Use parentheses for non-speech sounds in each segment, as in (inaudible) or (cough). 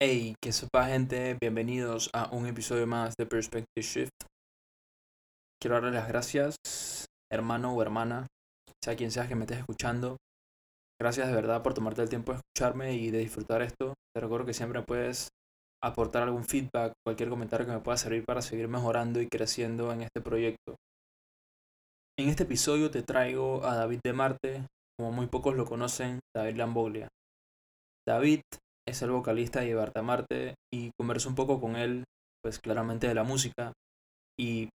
Hey, que sepa gente, bienvenidos a un episodio más de Perspective Shift. Quiero darle las gracias, hermano o hermana, sea quien sea que me estés escuchando. Gracias de verdad por tomarte el tiempo de escucharme y de disfrutar esto. Te recuerdo que siempre puedes aportar algún feedback, cualquier comentario que me pueda servir para seguir mejorando y creciendo en este proyecto. En este episodio te traigo a David de Marte, como muy pocos lo conocen, David Lamboglia. David es el vocalista de Llevarte a Marte y converso un poco con él, pues claramente de la música y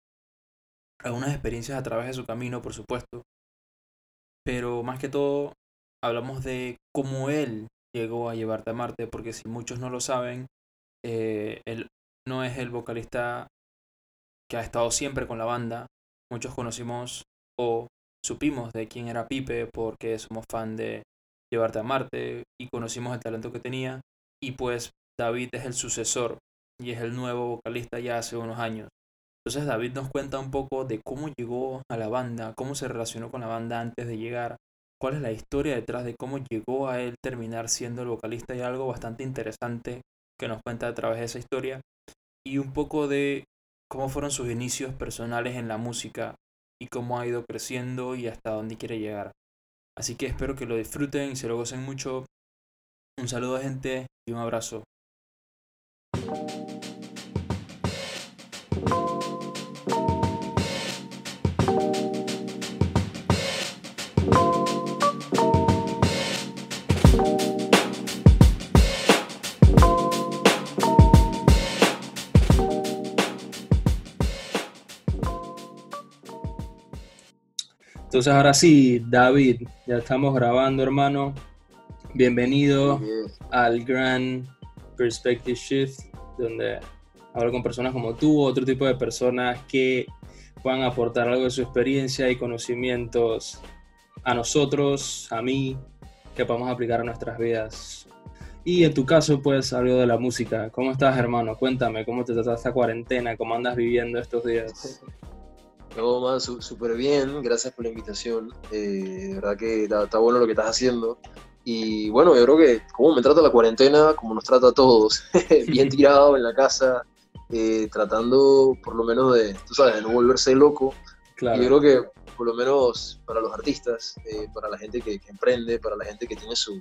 algunas experiencias a través de su camino, por supuesto. Pero más que todo, hablamos de cómo él llegó a Llevarte a Marte, porque si muchos no lo saben, eh, él no es el vocalista que ha estado siempre con la banda. Muchos conocimos o supimos de quién era Pipe porque somos fan de Llevarte a Marte y conocimos el talento que tenía. Y pues David es el sucesor y es el nuevo vocalista ya hace unos años. Entonces David nos cuenta un poco de cómo llegó a la banda, cómo se relacionó con la banda antes de llegar, cuál es la historia detrás de cómo llegó a él terminar siendo el vocalista y algo bastante interesante que nos cuenta a través de esa historia y un poco de cómo fueron sus inicios personales en la música y cómo ha ido creciendo y hasta dónde quiere llegar. Así que espero que lo disfruten y se lo gocen mucho. Un saludo gente y un abrazo. Entonces ahora sí, David, ya estamos grabando, hermano. Bienvenido al Grand Perspective Shift, donde hablo con personas como tú, otro tipo de personas que puedan aportar algo de su experiencia y conocimientos a nosotros, a mí, que podamos aplicar a nuestras vidas. Y en tu caso, pues, algo de la música. ¿Cómo estás, hermano? Cuéntame, ¿cómo te trata esta cuarentena? ¿Cómo andas viviendo estos días? (laughs) No, man, súper bien, gracias por la invitación. Eh, de verdad que está, bueno lo que estás haciendo. Y bueno, yo creo que como me trata la cuarentena, como nos trata a todos, (laughs) bien (laughs) tirado en la casa, eh, tratando por lo menos de, tú sabes, de no volverse loco. Claro. Y yo creo que por lo menos para los artistas, eh, para la gente que, que, emprende, para la gente que tiene su,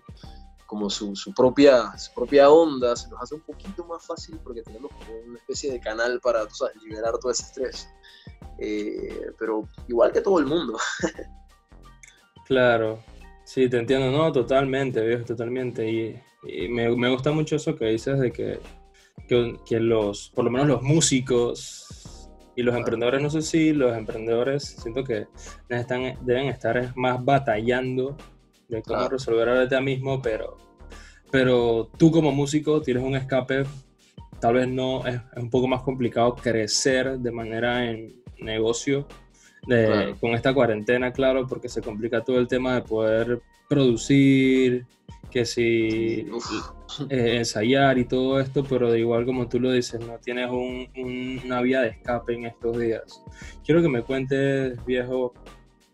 como su, su, propia, su propia onda, se nos hace un poquito más fácil porque tenemos como una especie de canal para, liberar todo ese estrés. Eh, pero igual que todo el mundo. (laughs) claro, sí, te entiendo, no, totalmente, viejo, totalmente. Y, me, me, gusta mucho eso que dices de que, que, que, los, por lo menos los músicos y los emprendedores, no sé si los emprendedores, siento que están, deben estar más batallando de cómo claro. resolver ahorita mismo, pero, pero tú como músico tienes un escape, tal vez no, es, es un poco más complicado crecer de manera en, negocio de, claro. con esta cuarentena, claro, porque se complica todo el tema de poder producir, que si eh, ensayar y todo esto, pero de igual como tú lo dices, no tienes un, un, una vía de escape en estos días. Quiero que me cuentes, viejo,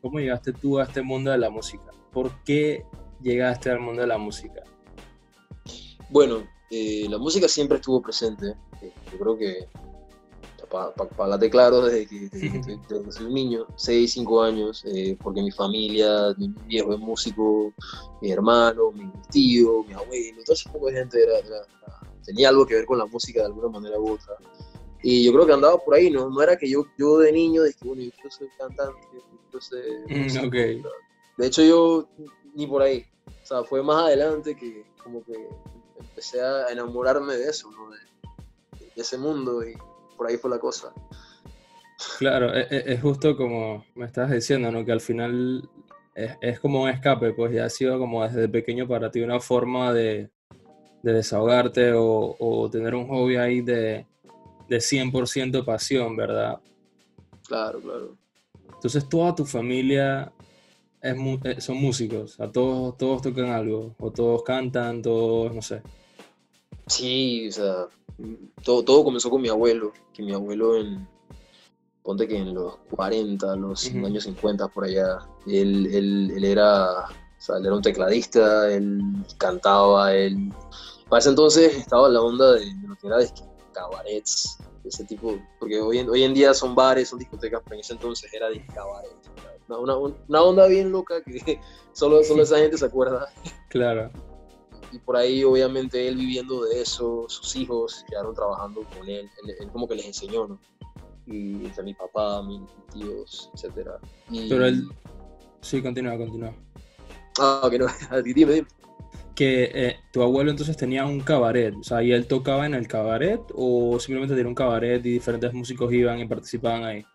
cómo llegaste tú a este mundo de la música. ¿Por qué llegaste al mundo de la música? Bueno, eh, la música siempre estuvo presente. Yo creo que para pa, pa hablarte claro, desde que, desde, (laughs) desde que soy un niño, 6, 5 años, eh, porque mi familia, mi viejo es músico, mi hermano, mi tío, mi abuelo, todo ese poco de gente era, era, tenía algo que ver con la música de alguna manera u otra. Y yo creo que andaba por ahí, ¿no? No era que yo, yo de niño, dije, bueno, yo soy cantante, yo sé... Mm, (laughs) okay. De hecho, yo ni por ahí. O sea, fue más adelante que como que empecé a enamorarme de eso, ¿no? De, de ese mundo y por ahí fue la cosa. Claro, es, es, justo como me estabas diciendo, ¿no? Que al final es, es, como un escape, pues ya ha sido como desde pequeño para ti una forma de, de desahogarte o, o, tener un hobby ahí de, de 100% pasión, ¿verdad? Claro, claro. Entonces toda tu familia es, eh, son músicos, a todos, todos tocan algo, o todos cantan, todos, no sé. Sí, o sea, todo, todo comenzó con mi abuelo, que mi abuelo en, ponte que en los 40, los uh -huh. años 50 por allá, él, él, él era, o sea, él era un tecladista, él cantaba, él, para ese entonces estaba la onda de, lo que era de cabarets, ese tipo, porque hoy en, hoy en día son bares, son discotecas, pero en ese entonces era de cabarets. Una, una, onda bien loca que (laughs) solo, solo esa gente se acuerda. Claro. Y por ahí, obviamente, él viviendo de eso, sus hijos quedaron trabajando con él, él, como que les enseñó, ¿no? Y entre mi papá, mis tíos, etcétera. Pero él... Sí, continúa, continúa. Ah, ok, no, (laughs) dime, dime que eh, tu abuelo entonces tenía un cabaret, o sea, ¿y él tocaba en el cabaret o simplemente tenía un cabaret y diferentes músicos iban y participaban ahí?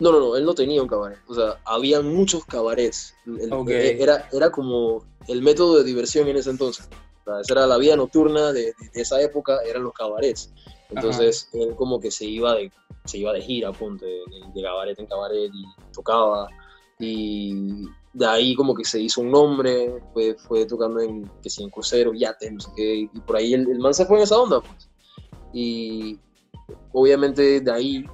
No, no, no, él no tenía un cabaret, o sea, había muchos cabarets. Eh, era, era como el método de diversión en ese entonces. O sea, esa era la vida nocturna de, esa época, eran los cabarets. Entonces, él como que se iba de, se iba de gira, ponte, de, de cabaret en cabaret y tocaba. Y de ahí como que se hizo un nombre, fue, fue tocando en, que sí, en cruceros, yates, no sé qué, y por ahí el, el, man se fue en esa onda, pues. Y obviamente de ahí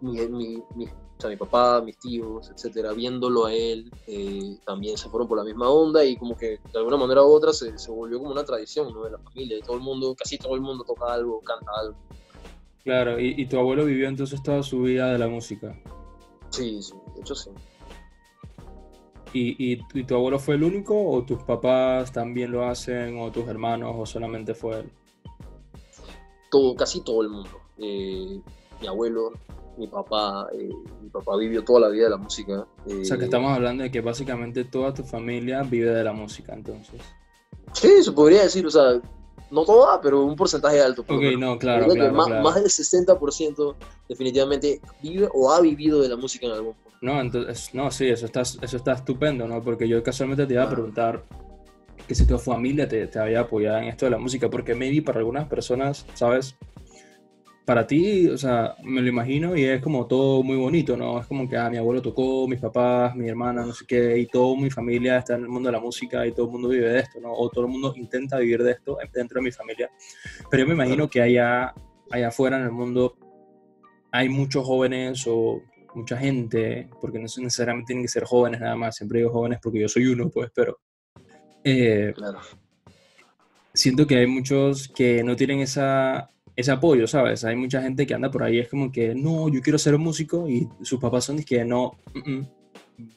mi, mi, mi, o sea, mi papá, mis tíos, etcétera, viéndolo a él, eh, también se fueron por la misma onda y como que de alguna manera u otra se, se volvió como una tradición ¿no? de la familia, todo el mundo, casi todo el mundo toca algo, canta algo. Claro, ¿y, y tu abuelo vivió entonces toda su vida de la música? Sí, sí, de hecho sí. ¿Y, y, tu abuelo fue el único o tus papás también lo hacen o tus hermanos o solamente fue él? Todo, casi todo el mundo. Eh, mi abuelo, mi papá, eh, mi papá vivió toda la vida de la música. o sea que eh, estamos hablando de que básicamente toda tu familia vive de la música entonces. Sí, se podría decir, o sea, no toda, pero un porcentaje alto. Ok, no, claro, claro, más, claro. más, del 60% definitivamente vive o ha vivido de la música en algún punto. No, entonces, no, sí, eso está, eso está estupendo, ¿no? Porque yo casualmente te iba a preguntar que si tu familia te, te había apoyado en esto de la música, porque maybe para algunas personas, ¿sabes? Para ti, o sea, me lo imagino y es como todo muy bonito, ¿no? Es como que ah, mi abuelo tocó, mis papás, mi hermana, no sé qué, y toda mi familia está en el mundo de la música y todo el mundo vive de esto, ¿no? O todo el mundo intenta vivir de esto dentro de mi familia. Pero yo me imagino que allá, allá afuera en el mundo hay muchos jóvenes o mucha gente, porque no necesariamente tienen que ser jóvenes nada más, siempre digo jóvenes porque yo soy uno, pues, pero eh, claro. siento que hay muchos que no tienen esa, ese apoyo, ¿sabes? Hay mucha gente que anda por ahí, es como que, no, yo quiero ser músico y sus papás son que no,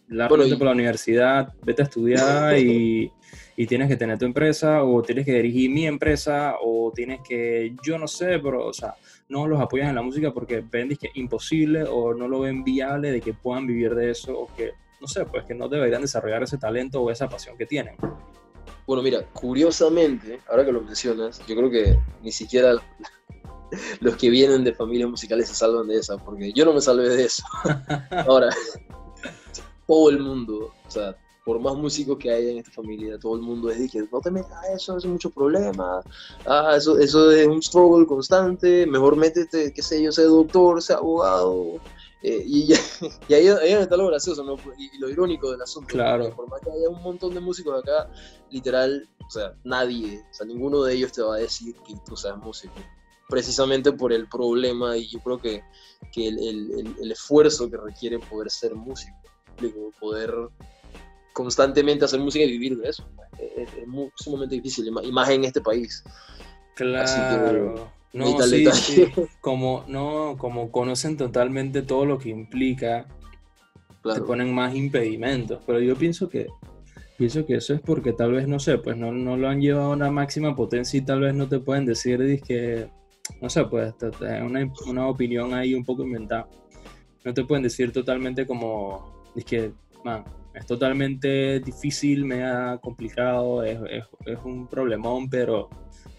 la por la universidad, vete a estudiar y, (laughs) y, tienes que tener tu empresa o tienes que dirigir mi empresa o tienes que, yo no sé, pero, o sea, no los apoyan en la música porque ven que es imposible o no lo ven viable de que puedan vivir de eso o que, no sé, pues que no deberían desarrollar ese talento o esa pasión que tienen. Bueno, mira, curiosamente, ahora que lo mencionas, yo creo que ni siquiera (laughs) los que vienen de familias musicales se salvan de esa, porque yo no me salvé de eso. (laughs) ahora, todo el mundo, o sea, por más músicos que haya en esta familia, todo el mundo es dije, no te metas a eso, es mucho problema, ah, eso, eso es un struggle constante, mejor métete, qué sé yo, sé doctor, sé abogado, eh, y, (laughs) y, ahí, ahí, está lo gracioso ¿no? y, lo irónico del asunto. Claro. Por más que haya un montón de músicos acá, literal, o sea, nadie, o sea, ninguno de ellos te va a decir que tú seas músico. Precisamente por el problema y yo creo que, que el, el, el esfuerzo que requiere poder ser músico, poder constantemente hacer música y vivir de eso. Es, sumamente difícil, y más en este país. Claro. No, sí, sí. Como, no, como conocen totalmente todo lo que implica, te ponen más impedimentos. Pero yo pienso que pienso que eso es porque tal vez, no sé, pues no, no lo han llevado a una máxima potencia y tal vez no te pueden decir que, no sé, pues una, una opinión ahí un poco inventada. No te pueden decir totalmente como, es que, man, es totalmente difícil, me ha complicado, es, es, es, un problemón, pero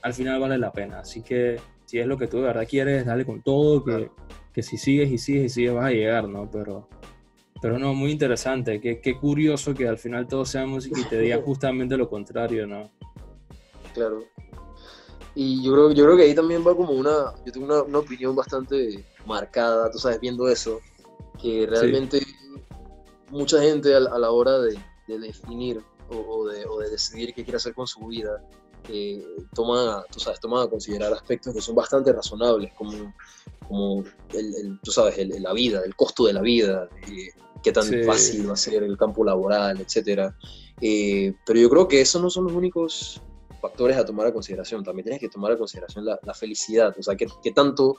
al final vale la pena. Así que si es lo que tú de verdad quieres, dale con todo, que, que si sigues y sigues y sigues vas a llegar, ¿no? Pero, pero no, muy interesante, qué, qué curioso que al final todo sea música y te diga (laughs) justamente lo contrario, ¿no? Claro. Y yo creo, yo creo que ahí también va como una, yo tengo una, una opinión bastante marcada, tú sabes, viendo eso, que realmente... Sí mucha gente a, la hora de, definir o, de, decidir qué quiere hacer con su vida, eh, toma, tú sabes, toma a considerar aspectos que son bastante razonables, como, como el, tú sabes, la vida, el costo de la vida, eh, qué tan fácil va a ser el campo laboral, etc. Eh, pero yo creo que esos no son los únicos factores a tomar a consideración. También tienes que tomar a consideración la, la felicidad. O sea, que, que, tanto.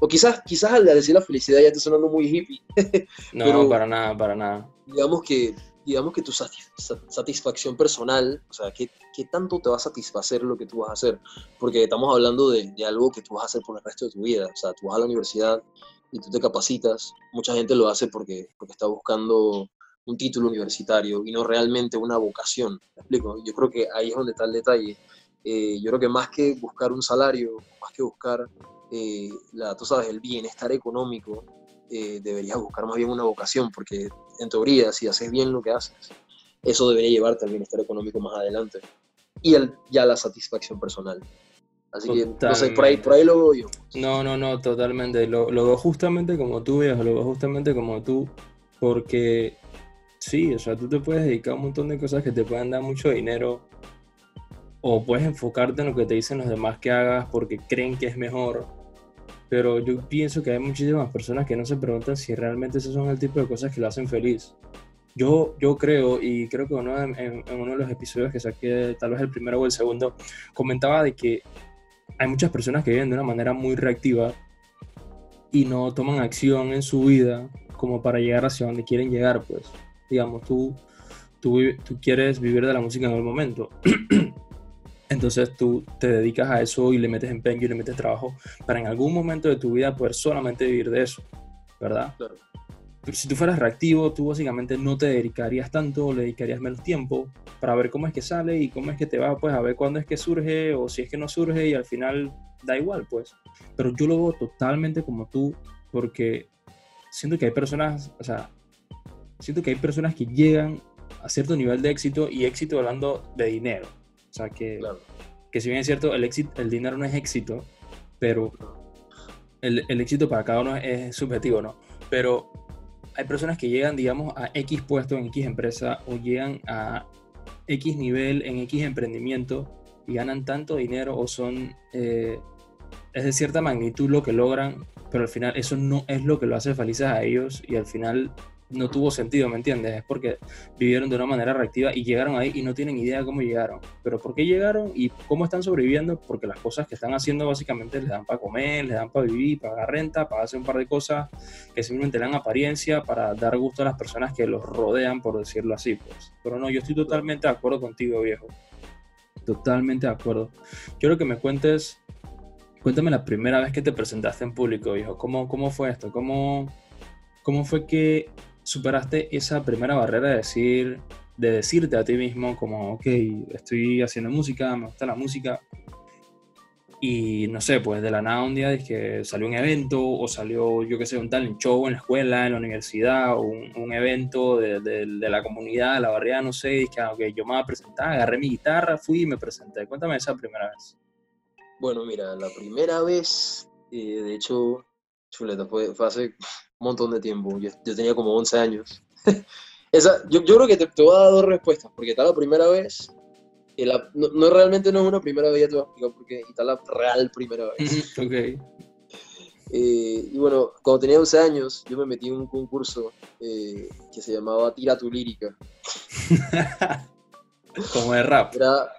O quizás, quizás al decir la felicidad ya te sonando muy hippie. (laughs) no, pero, para nada, para nada. Digamos que, digamos que tu satisfacción personal, o sea, ¿qué, ¿qué, tanto te va a satisfacer lo que tú vas a hacer? Porque estamos hablando de, de, algo que tú vas a hacer por el resto de tu vida. O sea, tú vas a la universidad y tú te capacitas. Mucha gente lo hace porque, porque está buscando un título universitario y no realmente una vocación. ¿Me explico? Yo creo que ahí es donde está el detalle. Eh, yo creo que más que buscar un salario, más que buscar, eh, la, tú sabes, el bienestar económico, eh, deberías buscar más bien una vocación, porque en teoría, si haces bien lo que haces, eso debería llevarte al bienestar económico más adelante y el, ya la satisfacción personal. Así que, no sé, por ahí, por ahí lo veo yo. No, no, no, totalmente. Lo, lo veo justamente como tú, viejo, lo veo justamente como tú, porque Sí, o sea, tú te puedes dedicar a un montón de cosas que te pueden dar mucho dinero o puedes enfocarte en lo que te dicen los demás que hagas porque creen que es mejor. Pero yo pienso que hay muchísimas personas que no se preguntan si realmente esos son el tipo de cosas que lo hacen feliz. Yo, yo creo, y creo que uno, en, en, uno de los episodios que saqué, tal vez el primero o el segundo, comentaba de que hay muchas personas que viven de una manera muy reactiva y no toman acción en su vida como para llegar hacia donde quieren llegar, pues digamos, tú, tú, tú quieres vivir de la música en el momento. (clears throat) Entonces tú te dedicas a eso y le metes empeño y le metes trabajo para en algún momento de tu vida poder solamente vivir de eso, ¿verdad? Claro. Pero si tú fueras reactivo, tú básicamente no te dedicarías tanto, le dedicarías menos tiempo para ver cómo es que sale y cómo es que te va, pues a ver cuándo es que surge o si es que no surge y al final da igual, pues. Pero yo lo veo totalmente como tú porque siento que hay personas, o sea, siento que hay personas que llegan a cierto nivel de éxito y éxito hablando de dinero. O sea, que, que si bien es cierto, el, éxito, el dinero no es éxito, pero el, el, éxito para cada uno es subjetivo, ¿no? Pero hay personas que llegan, digamos, a X puesto en X empresa o llegan a X nivel en X emprendimiento y ganan tanto dinero o son, eh, es de cierta magnitud lo que logran, pero al final eso no es lo que lo hace felices a ellos y al final no tuvo sentido, ¿me entiendes? Es porque vivieron de una manera reactiva y llegaron ahí y no tienen idea de cómo llegaron. Pero ¿por qué llegaron y cómo están sobreviviendo? Porque las cosas que están haciendo básicamente les dan para comer, les dan para vivir, pagar renta, para hacer un par de cosas que simplemente le dan apariencia para dar gusto a las personas que los rodean, por decirlo así. Pues. Pero no, yo estoy totalmente de acuerdo contigo, viejo. Totalmente de acuerdo. Quiero que me cuentes, cuéntame la primera vez que te presentaste en público, viejo. ¿Cómo, cómo fue esto? ¿Cómo, ¿Cómo fue que superaste esa primera barrera de decir, de decirte a ti mismo como, ok, estoy haciendo música, me gusta la música, y no sé, pues de la nada un día es que salió un evento o salió, yo qué sé, un talent show en la escuela, en la universidad, o un, evento de, de, la comunidad, de la barriada, no sé, y que ah, okay, yo me voy a presentar, agarré mi guitarra, fui y me presenté. Cuéntame esa primera vez. Bueno, mira, la primera vez, eh, de hecho, chuleta, fue, fue hace montón de tiempo. Yo, yo tenía como 11 años. (laughs) Esa, yo, yo, creo que te, te, voy a dar dos respuestas, porque está la primera vez, y la, no, no, realmente no es una primera vez, ya te voy a explicar por qué, y está la real primera vez. (laughs) ok. (laughs) Eh, y bueno, cuando tenía 11 años, yo me metí en un concurso eh, que se llamaba Tira tu lírica. Como de rap. Era,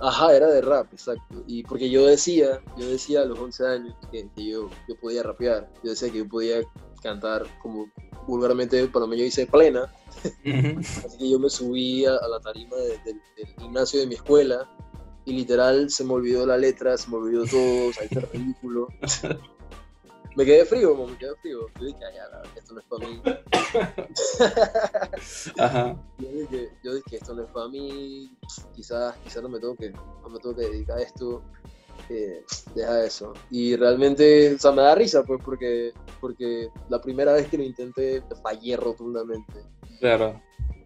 ajá, era de rap, exacto. Y porque yo decía, yo decía a los 11 años que, que yo, yo podía rapear. Yo decía que yo podía cantar como vulgarmente para mí yo hice plena. Así que yo me subí a, a la tarima de, de, del gimnasio de mi escuela y literal se me olvidó la letra, se me olvidó todo, salí sea, ridículo. me quedé frío, me quedé frío. Yo dije, ah, ya, esto no es para mí. (laughs) Ajá. Yo, dije, yo dije, esto no es para mí, quizás, quizás no me tengo que, no me tengo que dedicar a esto eh, deja eso. Y realmente, o sea, me da risa, pues, porque, porque la primera vez que lo intenté fallé rotundamente. Claro.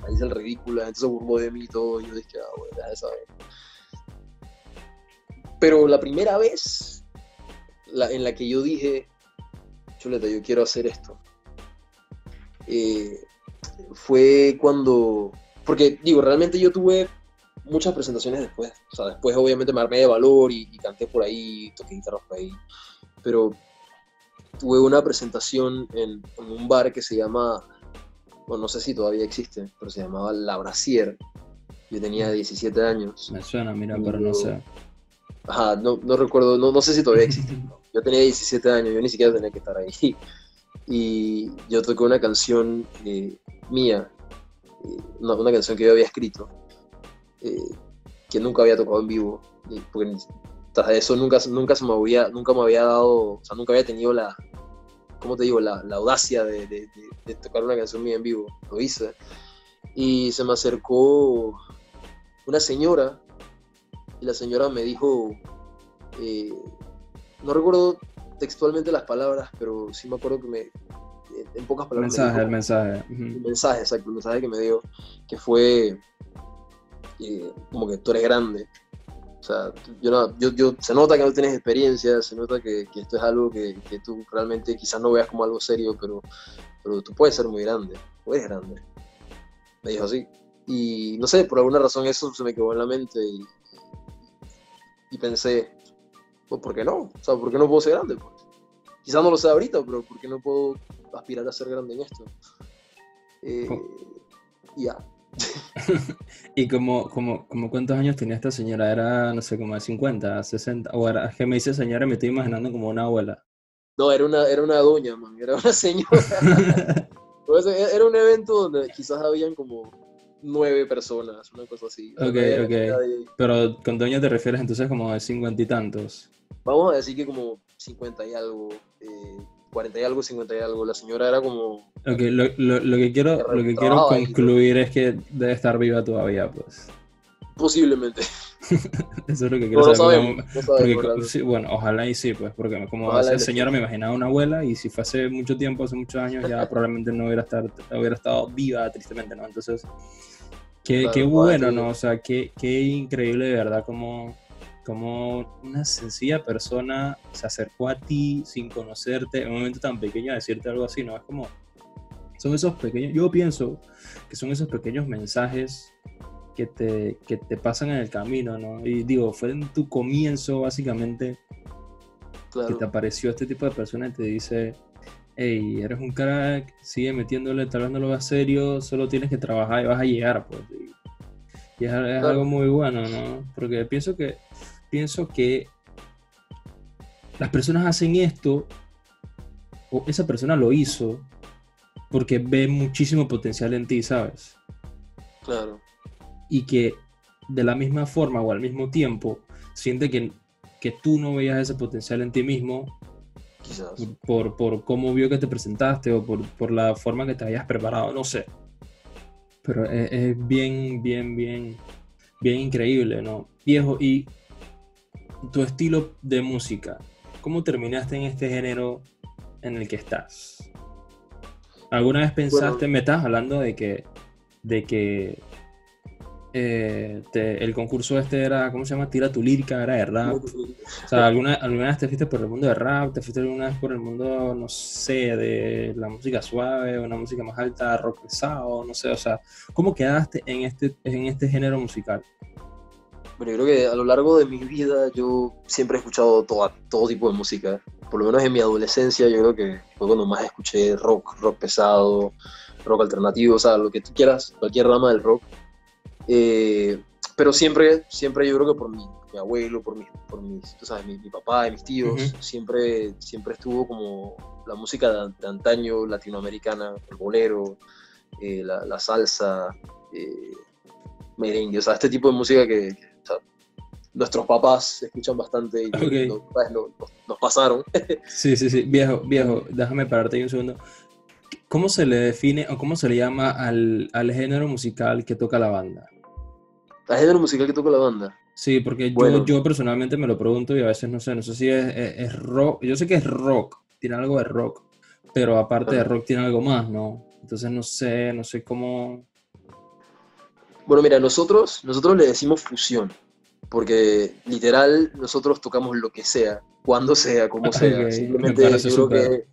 Ahí hice el ridículo, la gente se burló de mí y todo, y yo dije, ah, bueno, deja de saber. Pero la primera vez la, en la que yo dije, chuleta, yo quiero hacer esto, eh, fue cuando, porque digo, realmente yo tuve muchas presentaciones después. O sea, después obviamente me armé de valor y, y canté por ahí, toqué guitarra por ahí. Pero tuve una presentación en, en, un bar que se llama, bueno, no sé si todavía existe, pero se llamaba La Brasier. Yo tenía 17 años. Me suena, mira, pero no sé. Ajá, no, no recuerdo, no, no sé si todavía existe. Yo tenía 17 años, yo ni siquiera tenía que estar ahí. Y yo toqué una canción eh, mía, eh, una, una, canción que yo había escrito, eh, que nunca había tocado en vivo, porque tras eso nunca, nunca, se me había, nunca me había dado, o sea, nunca había tenido la, ¿cómo te digo?, la, la audacia de, de, de, tocar una canción mía en vivo. Lo hice. Y se me acercó una señora, y la señora me dijo, no recuerdo textualmente las palabras, pero sí me acuerdo que me, en pocas palabras. Mensaje, el mensaje. El mensaje, exacto, el mensaje que me dio, que fue como que tú eres grande. O sea, yo, no, yo, yo, se nota que no tienes experiencia, se nota que, que esto es algo que, que, tú realmente quizás no veas como algo serio, pero, pero tú puedes ser muy grande, o eres grande. Me dijo así. Y no sé, por alguna razón eso se me quedó en la mente y, y pensé, pues ¿por qué no? O sea, ¿por qué no puedo ser grande? Pues? Quizás no lo sé ahorita, pero ¿por qué no puedo aspirar a ser grande en esto? Eh, ya. (laughs) ¿Y como, como, como cuántos años tenía esta señora? Era, no sé, como de 50, 60. O era, es que me dice señora, me estoy imaginando como una abuela. No, era una, era una doña, man, era una señora. (laughs) era un evento donde quizás habían como nueve personas, una cosa así. Ok, ok. Pero con doña te refieres entonces como de cincuenta y tantos. Vamos a decir que como 50 y algo, eh, 40 y algo, 50 y algo. La señora era como... Ok, lo, lo, lo que quiero, lo que quiero concluir es que debe estar viva todavía, pues. Posiblemente. (laughs) Eso es lo que quiero no, saber. No sabemos, porque, sí, bueno, ojalá y sí, pues, porque como esa señora me imaginaba una abuela y si fue hace mucho tiempo, hace muchos años, ya (laughs) probablemente no hubiera, estar, hubiera estado viva, tristemente, ¿no? Entonces, qué, claro, qué bueno, ¿no? O sea, qué, qué increíble de verdad como como una sencilla persona se acercó a ti sin conocerte en un momento tan pequeño a decirte algo así, ¿no? Es como, son esos pequeños, yo pienso que son esos pequeños mensajes que te, que te pasan en el camino, ¿no? Y digo, fue en tu comienzo básicamente claro. que te apareció este tipo de persona y te dice, hey, eres un crack, sigue metiéndole, tal vez no lo serio, solo tienes que trabajar y vas a llegar, pues. Y, y es, es claro. algo muy bueno, ¿no? Porque pienso que pienso que las personas hacen esto, o esa persona lo hizo, porque ve muchísimo potencial en ti, ¿sabes? Claro. Y que de la misma forma o al mismo tiempo siente que, que tú no veías ese potencial en ti mismo. Quizás. Por, por cómo vio que te presentaste o por, por la forma que te habías preparado, no sé. Pero es, es bien, bien, bien, bien increíble, ¿no? Viejo, y tu estilo de música. ¿Cómo terminaste en este género en el que estás? ¿Alguna vez pensaste, bueno, me estás hablando de que, de que eh, te, el concurso este era, ¿cómo se llama? Tira tu lírica, era de rap. O sea, ¿alguna, ¿alguna vez te fuiste por el mundo de rap? ¿Te fuiste alguna vez por el mundo, no sé, de la música suave, una música más alta, rock pesado, no sé? O sea, ¿cómo quedaste en este, en este género musical? Bueno, yo creo que a lo largo de mi vida yo siempre he escuchado todo, todo tipo de música. Por lo menos en mi adolescencia yo creo que fue cuando más escuché rock, rock pesado, rock alternativo, o sea, lo que tú quieras, cualquier rama del rock. Eh, pero siempre, siempre yo creo que por mi, mi abuelo, por, mi, por mis, tú sabes, mi, mi papá y mis tíos, uh -huh. siempre, siempre estuvo como la música de, de antaño latinoamericana, el bolero, eh, la, la, salsa, eh, merengue, o sea, este tipo de música que, nuestros papás escuchan bastante y okay. nos, nos, nos, pasaron. (laughs) sí, sí, sí, viejo, viejo, déjame pararte ahí un segundo. ¿Cómo se le define o cómo se le llama al, al género musical que toca la banda? ¿Al género musical que toca la banda? Sí, porque bueno. yo, yo personalmente me lo pregunto y a veces no sé, no sé si es, es, es rock, yo sé que es rock, tiene algo de rock, pero aparte de rock tiene algo más, ¿no? Entonces no sé, no sé cómo... Bueno, mira, nosotros, nosotros le decimos fusión, porque literal nosotros tocamos lo que sea, cuando sea, como (laughs) sea. Okay, Simplemente yo creo super. que...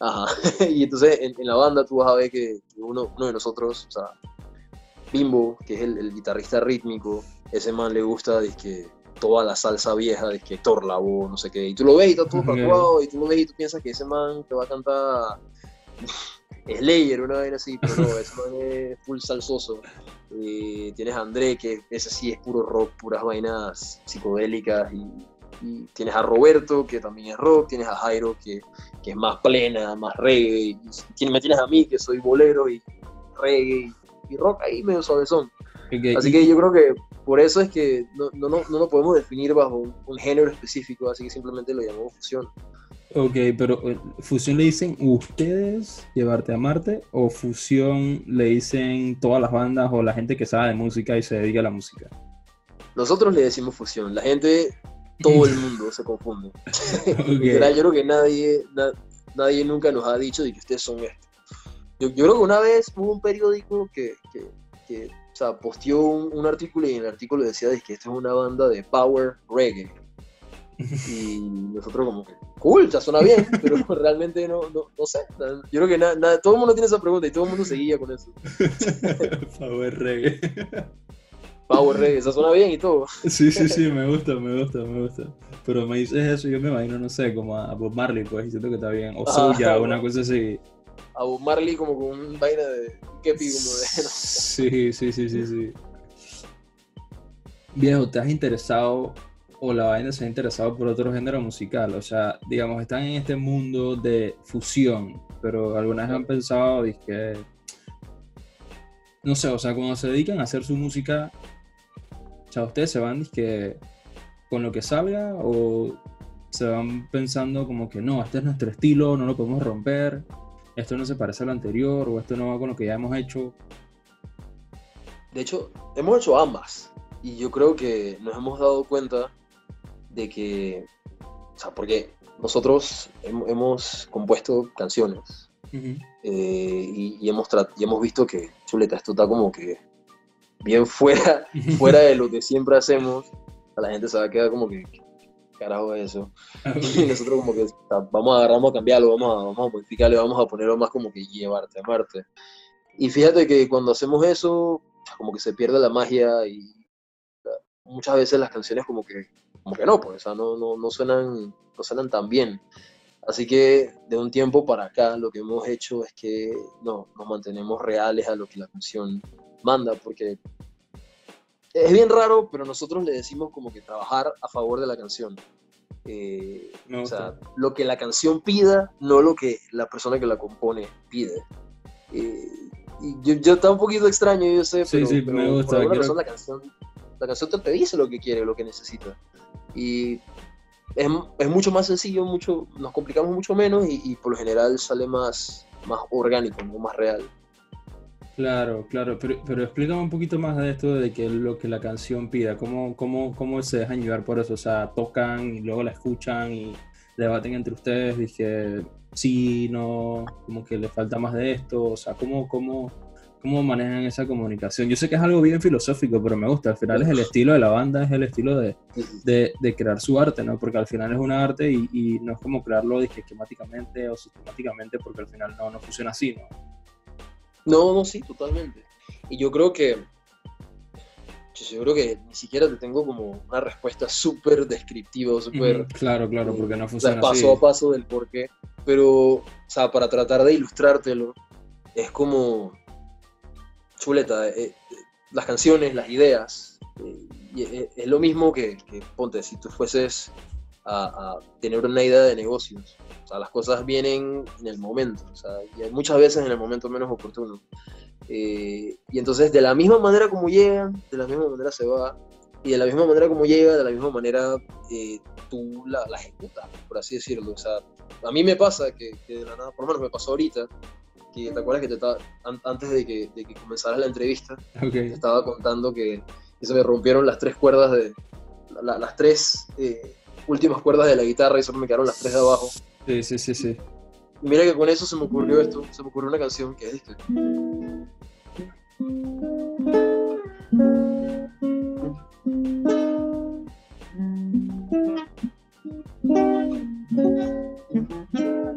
Ajá. (laughs) y entonces en, en, la banda tú vas a ver que uno, uno de nosotros, o sea, Bimbo, que es el, el guitarrista rítmico, ese man le gusta que toda la salsa vieja, de que Héctor Lavoe, no sé qué, y tú lo ves y está todo y tú lo ves y tú piensas que ese man te va a cantar (laughs) Slayer, una vez así, pero no, ese man es full salsoso. Eh, tienes a André, que ese sí es puro rock, puras vainas psicodélicas, y, y tienes a Roberto, que también es rock, tienes a Jairo, que, que es más plena, más reggae, y me tienes a mí, que soy bolero y reggae y, rock ahí medio suavezón. Así que yo creo que por eso es que no, no, no, no lo podemos definir bajo un, un género específico, así que simplemente lo llamamos fusión. Ok, pero eh, fusión le dicen ustedes llevarte a Marte o fusión le dicen todas las bandas o la gente que sabe de música y se dedica a la música. Nosotros le decimos fusión, la gente, todo el mundo se confunde. (laughs) Ok. Literal, yo creo que nadie, na- nadie nunca nos ha dicho de que ustedes son esto. Yo, yo creo que una vez hubo un periódico que, que, que, o sea, posteó un, un artículo y en el artículo decía de que esto es una banda de power reggae. Y nosotros como que, cool, ya suena bien, (laughs) pero realmente no, no, no sé. Yo creo que na- na- todo el mundo tiene esa pregunta y todo el mundo seguía con eso. (laughs) Power reggae. Power reggae, eso suena bien y todo. Sí, sí, sí, me gusta, me gusta, me gusta. Pero me dices eso, yo me imagino, no sé, como a Bob Marley, pues, y siento que está bien. O Soulja, una cosa así. A Bob Marley como con un vaina de kepi como de... no. Sí, sí, sí, sí, sí. Viejo, ¿te has interesado o la vaina se ha interesado por otro género musical? O sea, digamos, están en este mundo de fusión, pero algunas han pensado, que no sé, o sea, cuando se dedican a hacer su música, o sea, ustedes se van que con lo que salga o se van pensando como que no, este es nuestro estilo, no lo podemos romper, esto no se parece al anterior o esto no va con lo que ya hemos hecho. De hecho, hemos hecho ambas. Y yo creo que nos hemos dado cuenta de que, o sea, porque nosotros hem- hemos compuesto canciones Ujú. eh, y, y hemos y hemos visto que, chuleta, esto está como que bien fuera, (laughs) fuera de lo que siempre hacemos. A la gente se va a quedar como que, ¿qué carajo es eso? (laughs) Y nosotros como que vamos a agarrar, vamos a cambiarlo, vamos a, vamos a modificarlo, vamos a ponerlo más como que llevarte a Marte. Y fíjate que cuando hacemos eso, como que se pierde la magia y muchas veces las canciones como que, como que no, pues, o sea, no, no, no, suenan, no suenan tan bien. Así que de un tiempo para acá lo que hemos hecho es que no, nos mantenemos reales a lo que la canción manda, porque es bien raro, pero nosotros le decimos como que trabajar a favor de la canción. Eh, o sea, lo que la canción pida, no lo que la persona que la compone pide. Eh, y yo, yo está un poquito extraño, yo sé, Sí, pero, sí, pero me gusta, por alguna quiero- razón la canción, la canción te, dice lo que quiere, lo que necesita. Y es, es mucho más sencillo, mucho, nos complicamos mucho menos y, y por lo general sale más, más orgánico, ¿no? más real. Claro, claro, pero, pero explícame un poquito más de esto de que lo que la canción pida, cómo, cómo, cómo se dejan llevar por eso, o sea, tocan y luego la escuchan y debaten entre ustedes, dije, sí, no, como que le falta más de esto, o sea, cómo, cómo, cómo manejan esa comunicación. Yo sé que es algo bien filosófico, pero me gusta, al final es el estilo de la banda, es el estilo de, de, de crear su arte, ¿no? Porque al final es un arte y, y no es como crearlo esquemáticamente o sistemáticamente, porque al final no, no funciona así, ¿no? No, no, sí, totalmente. Y yo creo que, yo, creo que ni siquiera te tengo como una respuesta súper descriptiva o súper... Ujú, Claro, claro, porque no o sea, funciona paso así. a paso del por qué. Pero, o sea, para tratar de ilustrártelo, es como chuleta, eh, eh, las canciones, las ideas. eh, y, eh, es lo mismo que, que, ponte, si tú fueses a, a tener una idea de negocios. O sea, las cosas vienen en el momento, o sea, y hay muchas veces en el momento menos oportuno. Eh, y entonces, de la misma manera como llegan, de la misma manera se va, y de la misma manera como llega, de la misma manera eh, tú la, la ejecutas, por así decirlo. O sea, a mí me pasa que, que de la nada, por lo menos me pasó ahorita, que te acuerdas que te estaba, an- antes de que, de que comenzara la entrevista, te estaba contando que, que se me rompieron las tres cuerdas de, la- las tres eh, últimas cuerdas de la guitarra y solo me quedaron las tres de abajo. Sí, sí, sí, sí. Y mira que con eso se me ocurrió esto, se me ocurrió una canción que es que...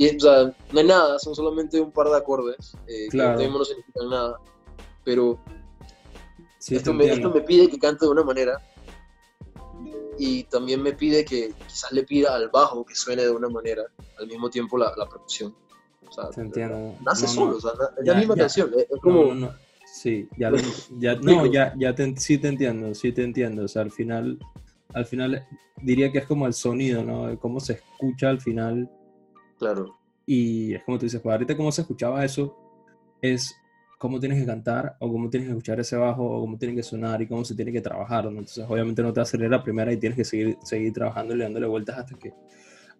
O sea, no hay nada, son solamente un par de acordes, eh, Claro. que no significan nada, pero Sí, esto, me, esto me pide que cante de una manera y también me pide que quizás le pida al bajo que suene de una manera, al mismo tiempo la, la percusión. O sea, Te entiendo. nace No, solo, no. o sea, es Ya, la misma ya. canción, es, es como... no. Sí, ya, lo, (laughs) ya no, ya, ya te, sí te entiendo, sí te entiendo. O sea, al final, al final diría que es como el sonido, ¿no? Cómo se escucha al final. Claro. Y es como tú dices, pues ahorita cómo se escuchaba eso es cómo tienes que cantar o cómo tienes que escuchar ese bajo o cómo tiene que sonar y cómo se tiene que trabajar. ¿no? Entonces, obviamente no te va a salir la primera y tienes que seguir, seguir trabajando y dándole vueltas hasta que,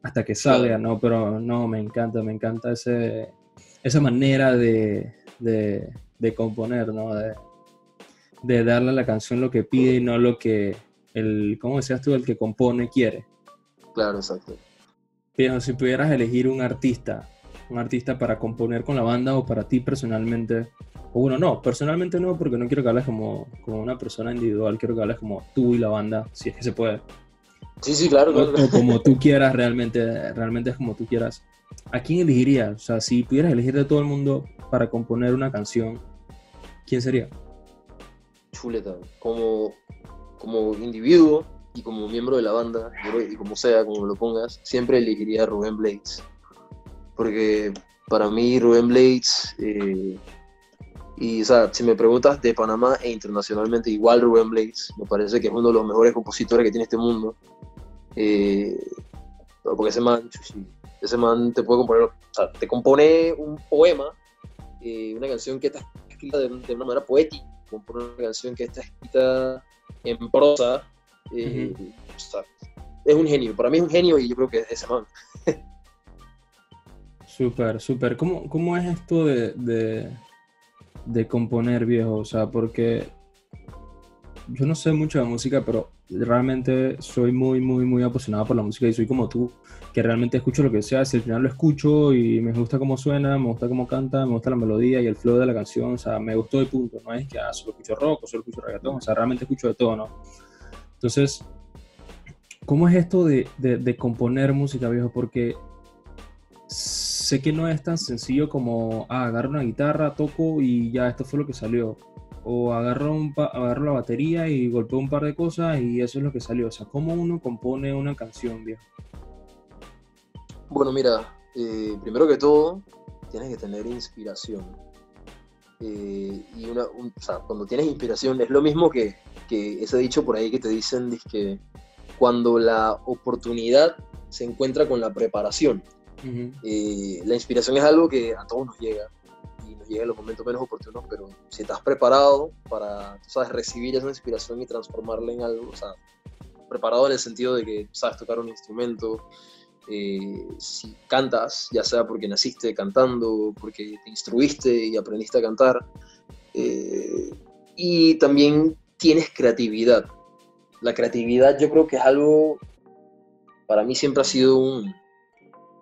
hasta que salga, ¿no? Pero no, me encanta, me encanta ese, esa manera de, de, de componer, ¿no? De, de, darle a la canción lo que pide y no lo que el, ¿cómo decías tú? El que compone quiere. Claro, exacto. Si pudieras elegir un artista, un artista para componer con la banda o para ti personalmente, o bueno, no, personalmente no, porque no quiero que hables como, como una persona individual, quiero que hables como tú y la banda, si es que se puede. Sí, sí, claro. O, o como tú (laughs) quieras, realmente, realmente es como tú quieras. ¿A quién elegirías? O sea, si pudieras elegir de todo el mundo para componer una canción, ¿quién sería? Chuleta. Como, como individuo y como miembro de la banda, y como sea, como lo pongas, siempre elegiría a Rubén Blades. Porque para mí Rubén Blades, eh, y o sea, si me preguntas de Panamá e internacionalmente, igual Rubén Blades, me parece que es uno de los mejores compositores que tiene este mundo. Eh, porque ese man, ese man te puede componer, o sea, te compone un poema, eh, una canción que está escrita de, de, una manera poética, compone una canción que está escrita en prosa. Eh, uh -huh. o sea, es un genio, para mí es un genio y yo creo que es ese man. Súper, súper. ¿Cómo, ¿Cómo es esto de, de, de componer, viejo? O sea, porque yo no sé mucho de música, pero realmente soy muy, muy, muy apasionado por la música y soy como tú, que realmente escucho lo que sea, si al final lo escucho y me gusta cómo suena, me gusta cómo canta, me gusta la melodía y el flow de la canción, o sea, me gustó y punto, no es que ah, solo escucho rock o solo escucho reggaetón, o sea, realmente escucho de todo, ¿no? Entonces, ¿cómo es esto de, de, de componer música, viejo? Porque sé que no es tan sencillo como, ah, agarro una guitarra, toco y ya, esto fue lo que salió o agarro, un agarro la batería y golpeo un par de cosas y eso es lo que salió. O sea, ¿cómo uno compone una canción, viejo? Bueno, mira, eh, primero que todo, tienes que tener inspiración. Eh, y una, un, o sea, cuando tienes inspiración, es lo mismo que, que ese dicho por ahí que te dicen que cuando la oportunidad se encuentra con la preparación. Uh -huh. eh, la inspiración es algo que a todos nos llega llega en los momentos menos oportunos, pero si estás preparado para, tú sabes, recibir esa inspiración y transformarla en algo, o sea, preparado en el sentido de que sabes tocar un instrumento, eh, si cantas, ya sea porque naciste cantando, porque te instruiste y aprendiste a cantar, eh, y también tienes creatividad. La creatividad yo creo que es algo, para mí siempre ha sido un,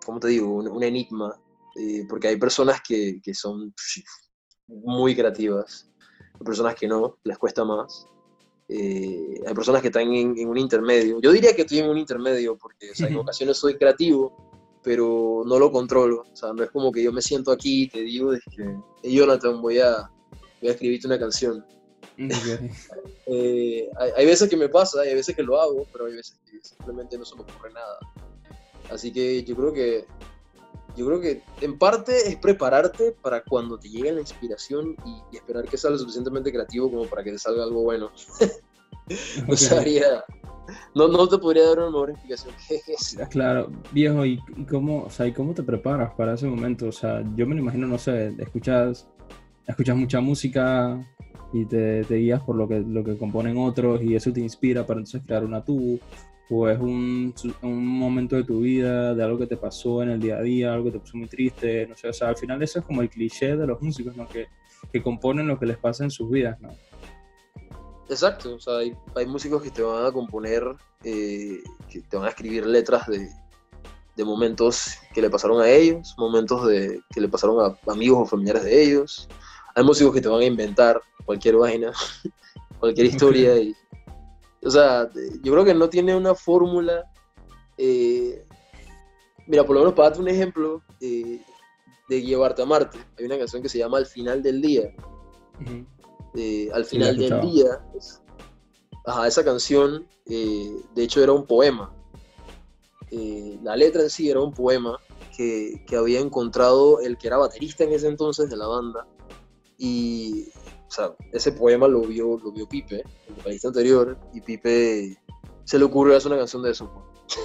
¿cómo te digo?, un, enigma eh, porque hay personas que, que, son muy creativas, hay personas que no, les cuesta más. Eh, hay personas que están en, en, un intermedio. Yo diría que estoy en un intermedio porque o sea, en (laughs) ocasiones soy creativo, pero no lo controlo. O sea, no es como que yo me siento aquí y te digo, es que, hey, Jonathan, voy a, voy a escribirte una canción. Okay. eh, hay, hay, veces que me pasa, hay veces que lo hago, pero hay veces que simplemente no se me ocurre nada. Así que yo creo que yo creo que en parte es prepararte para cuando te llegue la inspiración y, y esperar que sea lo suficientemente creativo como para que te salga algo bueno. okay. (laughs) o sea, haría, no, no te podría dar una mejor explicación que esa. Claro, viejo, ¿y, y, cómo, o sea, ¿y cómo te preparas para ese momento? O sea, yo me lo imagino, no sé, escuchas, escuchas mucha música y te, te guías por lo que, lo que componen otros y eso te inspira para entonces crear una tú o es un, un, momento de tu vida, de algo que te pasó en el día a día, algo que te puso muy triste, no sé, o sea, al final eso es como el cliché de los músicos, ¿no? Que, que componen lo que les pasa en sus vidas, ¿no? Exacto, o sea, hay, hay músicos que te van a componer, eh, que te van a escribir letras de, de, momentos que le pasaron a ellos, momentos de, que le pasaron a amigos o familiares de ellos. Hay músicos que te van a inventar cualquier vaina, (laughs) cualquier historia y o sea, yo creo que no tiene una fórmula. Eh, mira, por lo menos para darte un ejemplo eh, de Llevarte a Marte, hay una canción que se llama Al final del día. Uh -huh. eh, al final sí, del día. Pues, ajá, esa canción, de hecho, era un poema. La letra en sí era un poema que, que había encontrado el que era baterista en ese entonces de la banda. Y o sea, ese poema lo vio, lo vio Pipe, el vocalista anterior, y Pipe se le ocurrió hacer una canción de eso.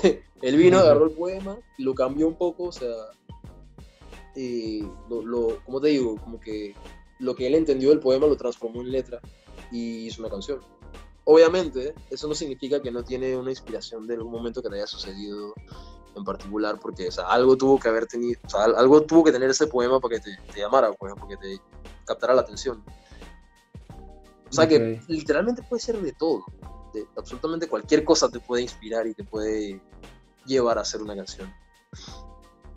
(laughs) Él vino, agarró el poema, lo cambió un poco, o sea, eh, lo, lo, ¿cómo te digo? Como que lo que él entendió del poema lo transformó en letra y hizo una canción. Obviamente, eso no significa que no tiene una inspiración de algún momento que te haya sucedido en particular, porque o sea, algo tuvo que haber tenido, o sea, algo tuvo que tener ese poema para que te, te llamara, pues, porque te captara la atención. O sea que literalmente puede ser de todo, de absolutamente cualquier cosa te puede inspirar y te puede llevar a hacer una canción.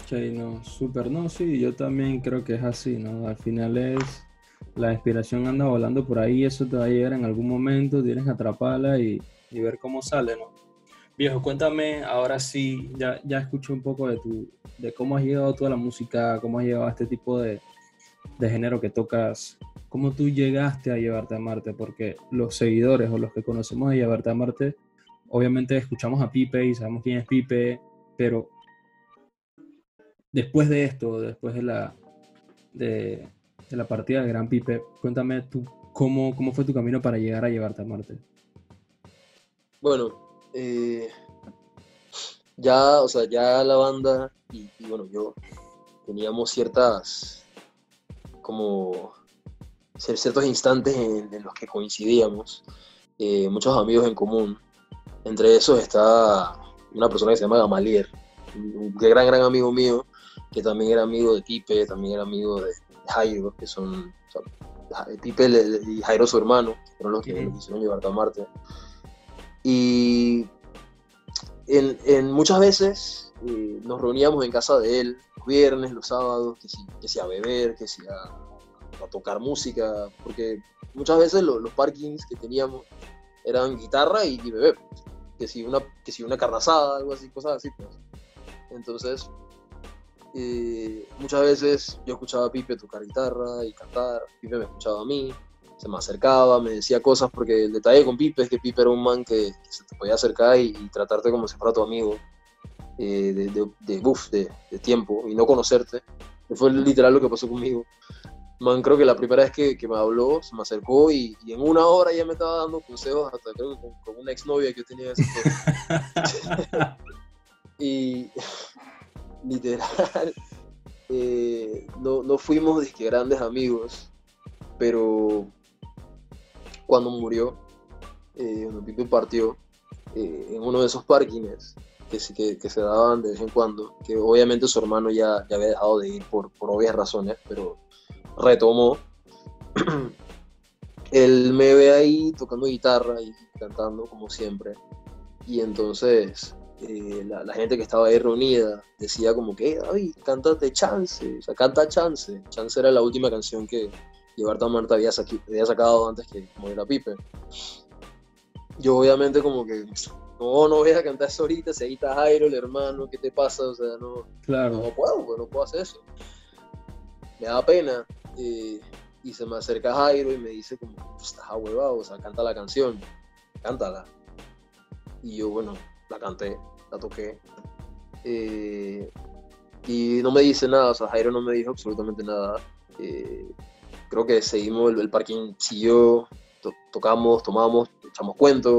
Ok, no, súper, no, sí, yo también creo que es así, ¿no? Al final es, la inspiración anda volando por ahí, eso te va a llegar en algún momento, tienes que atraparla y, y ver cómo sale, ¿no? Viejo, cuéntame, ahora sí, ya, ya escuché un poco de tu, de cómo has llegado tú a la música, cómo has llegado a este tipo de, de género que tocas, cómo tú llegaste a llevarte a Marte, porque los seguidores o los que conocemos a llevarte a Marte, obviamente escuchamos a Pipe y sabemos quién es Pipe, pero después de esto, después de la, de, de la partida del Gran Pipe, cuéntame tú cómo, cómo fue tu camino para llegar a llevarte a Marte. Bueno, eh, ya, o sea, ya la banda y, y bueno, yo teníamos ciertas, como, cier- ciertos instantes en, en los que coincidíamos, eh, muchos amigos en común. Entre esos está una persona que se llama Gamalier, un gran, gran amigo mío, que también era amigo de Pipe, también era amigo de Jairo, que son, o sea, le- y Jairo su hermano, que fueron los que los hicieron llevar a Marte. Y en, en muchas veces eh, nos reuníamos en casa de él, los viernes, los sábados, que si, que a beber, que si a, a tocar música, porque muchas veces lo- los parkings que teníamos eran guitarra y, y beber, que si una, que si una carne asada, algo así, cosas así. Pues. Entonces, eh, muchas veces yo escuchaba a Pipe tocar guitarra y cantar, Pipe me escuchaba a mí, se me acercaba, me decía cosas, porque el detalle con Pipe es que Pipe era un man que, que se te podía acercar y, y tratarte como si fuera tu amigo, eh, de, de, de, uf, de, de tiempo, y no conocerte. Fue literal lo que pasó conmigo. Man, creo que la primera vez que, que me habló, se me acercó y, y en una hora ya me estaba dando consejos, hasta creo que con, con una exnovia que yo tenía en ese. (laughs) Y (laughs) literal, eh, no, no fuimos disque grandes amigos, pero cuando murió, eh, cuando Pipe partió, eh, en uno de esos parkings que, que, que se daban de vez en cuando, que obviamente su hermano ya, ya había dejado de ir por, por obvias razones, pero retomó. (clears throat) Él me ve ahí tocando guitarra y cantando como siempre. Y entonces eh, la, la gente que estaba ahí reunida decía como que, "Eh, David, cántate Chance, o sea, canta Chance. Chance era la última canción que a Marta había, había sacado antes que muriera Pipe. Yo obviamente como que, no, no voy a cantar eso ahorita, si ahí está Jairo, el hermano, ¿qué te pasa? O sea, no, Claro. no puedo, pues no puedo hacer eso. Me da pena. eh, y se me acerca Jairo y me dice como, "Pues, estás ahuevado, o sea, canta la canción, cántala. Y yo, bueno, la canté, la toqué. eh, y no me dice nada, o sea, Jairo no me dijo absolutamente nada. eh, creo que seguimos, el, el parking siguió, to- tocamos, tomamos, echamos cuentos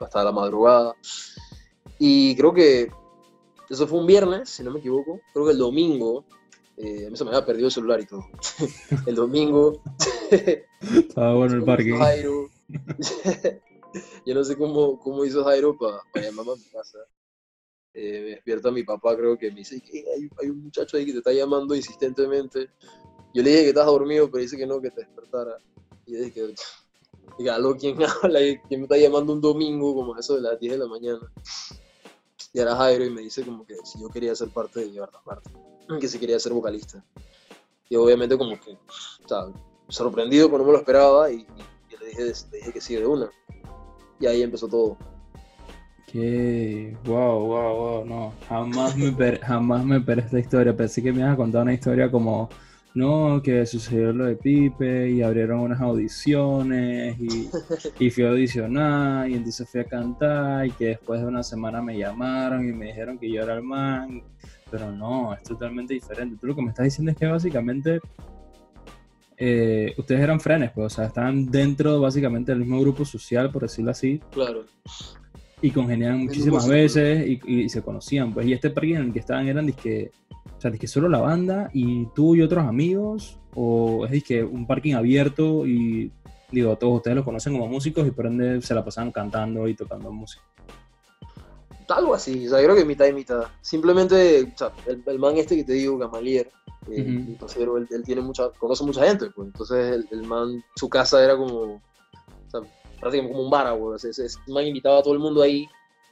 hasta la madrugada. Y creo que eso fue un viernes, si no me equivoco. Creo que el domingo, eh, a mí se me había perdido el celular y todo. (laughs) el domingo, (laughs) Estaba bueno el (laughs) parque. Jairo. Yo no sé cómo, cómo hizo Jairo para llamarme a mi casa. Eh, me despierta mi papá, creo que me dice hay, hay un muchacho ahí que te está llamando insistentemente. Yo le dije que estás dormido, pero dice que no, que te despertara. Y yo dije, diga, aló, ¿quién (laughs) habla? ¿Quién me está llamando un domingo como eso de las 10 de la mañana? Y era Jairo y me dice como que si yo quería ser parte de la Parte, que si quería ser vocalista. Y obviamente como que, o sea, sorprendido, pero no me lo esperaba y, y le, dije, le dije que sí de una. Y ahí empezó todo. Que, wow, wow, wow, no, jamás me, per- jamás me esperé esta historia. Pensé que me ibas a contar una historia como, no, que sucedió lo de Pipe y abrieron unas audiciones y, (laughs) y fui a audicionar y entonces fui a cantar y que después de una semana me llamaron y me dijeron que yo era el man. Pero no, es totalmente diferente. Tú lo que me estás diciendo es que básicamente eh, ustedes eran frenes, pues, o sea, estaban dentro básicamente del mismo grupo social, por decirlo así, Claro. y congeniaban muchísimas veces y, y se conocían, pues, y este parque en el que estaban eran, disque, o sea, disque solo la banda y tú y otros amigos, o es disque un parking abierto y, digo, todos ustedes los conocen como músicos y por ende se la pasaban cantando y tocando música. Algo así, o sea, yo creo que mitad y mitad. Simplemente, o sea, el, el man este que te digo, Gamalier, eh, parcero, él, él tiene mucha, conoce mucha gente, pues. Entonces, el, el man, su casa era como, o sea, prácticamente como un bar, güey. O sea, ese, ese man invitaba a todo el mundo ahí.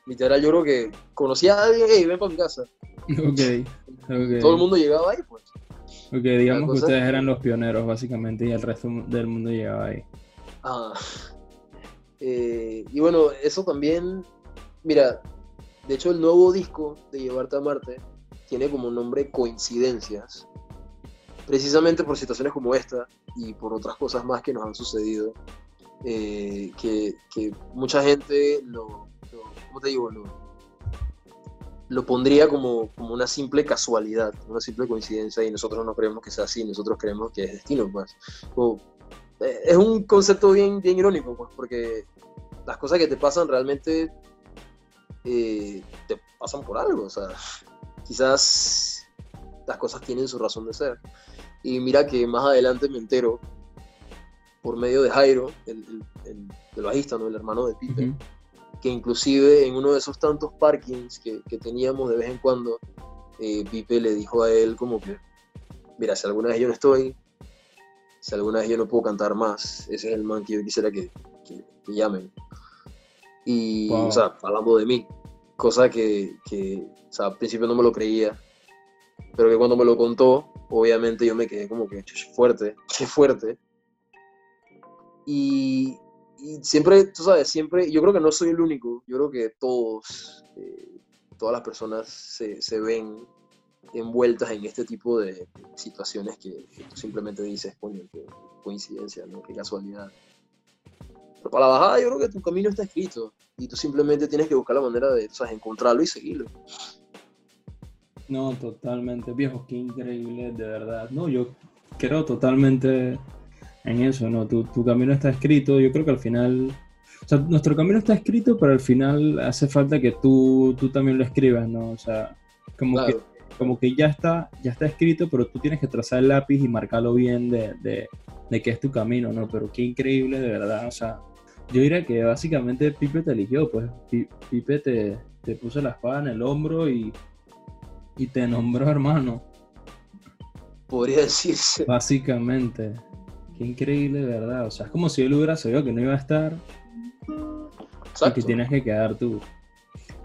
Literal, yo creo que conocía a alguien, hey, ven para mi casa. (laughs) Ok, Todo el mundo llegaba ahí, pues. Ok, digamos que ustedes eran los pioneros, básicamente, y el resto del mundo llegaba ahí. Ah. (laughs) Eh, y bueno, eso también, mira, de hecho el nuevo disco de Llevarte a Marte tiene como nombre Coincidencias, precisamente por situaciones como esta y por otras cosas más que nos han sucedido, eh, que, que mucha gente lo, lo- ¿cómo te digo? Lo, lo pondría como, como una simple casualidad, una simple coincidencia y nosotros no creemos que sea así, nosotros creemos que es destino, pues. Eh, es un concepto bien, bien irónico, pues, porque las cosas que te pasan realmente eh, te pasan por algo, o sea, quizás las cosas tienen su razón de ser. Y mira que más adelante me entero, por medio de Jairo, el, el, bajista, ¿no? el hermano de Pipe, Ujú. Que inclusive en uno de esos tantos parkings que, que teníamos de vez en cuando, eh, Pipe le dijo a él como que, mira, si alguna vez yo no estoy, si alguna vez yo no puedo cantar más, ese es el man que yo quisiera que, que, que llamen. Y, Wow. o sea, hablando de mí, cosa que, que, o sea, al principio no me lo creía, pero que cuando me lo contó, obviamente yo me quedé como que "Ch, fuerte, qué fuerte. Y, y siempre, tú sabes, siempre, yo creo que no soy el único, yo creo que todos, eh, todas las personas se, se ven envueltas en este tipo de situaciones que, que tú simplemente dices, coño, qué coincidencia, ¿no? Qué casualidad. Pero para la bajada yo creo que tu camino está escrito y tú simplemente tienes que buscar la manera de, sabes, encontrarlo y seguirlo. No, totalmente, viejo, qué increíble, de verdad. No, yo creo totalmente en eso, ¿no? Tu, tu camino está escrito, yo creo que al final, o sea, nuestro camino está escrito, pero al final hace falta que tú, tú también lo escribas, ¿no? O sea, como Claro. que como que ya está, ya está escrito, pero tú tienes que trazar el lápiz y marcarlo bien de, de, de que es tu camino, ¿no? Pero qué increíble, de verdad. O sea, yo diría que básicamente Pipe te eligió, pues Pi- Pipe te, te puso la espada en el hombro y, y te nombró hermano, Podría decirse. básicamente. Qué increíble, verdad. O sea, es como si él hubiera sabido que no iba a estar y Exacto. que tienes que quedar tú.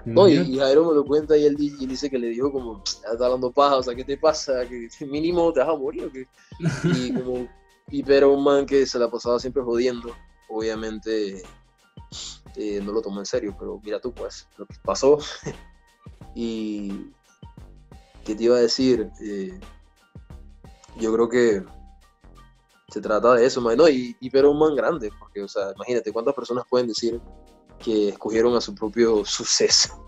No, y, y Jairo me lo cuenta y él, di- y él dice que le dijo como, "Ya está hablando paja, o sea, ¿qué te pasa? Que (laughs) mínimo te vas a morir o qué? (laughs) Y como Pipe era un man que se la pasaba siempre jodiendo, obviamente eh, no lo tomó en serio, pero mira tú pues, lo que pasó. (laughs) y, ¿qué te iba a decir? Eh, yo creo que se trata de eso, man. No, y Pipe era un man grande, porque, o sea, imagínate cuántas personas pueden decir que escogieron a su propio suceso.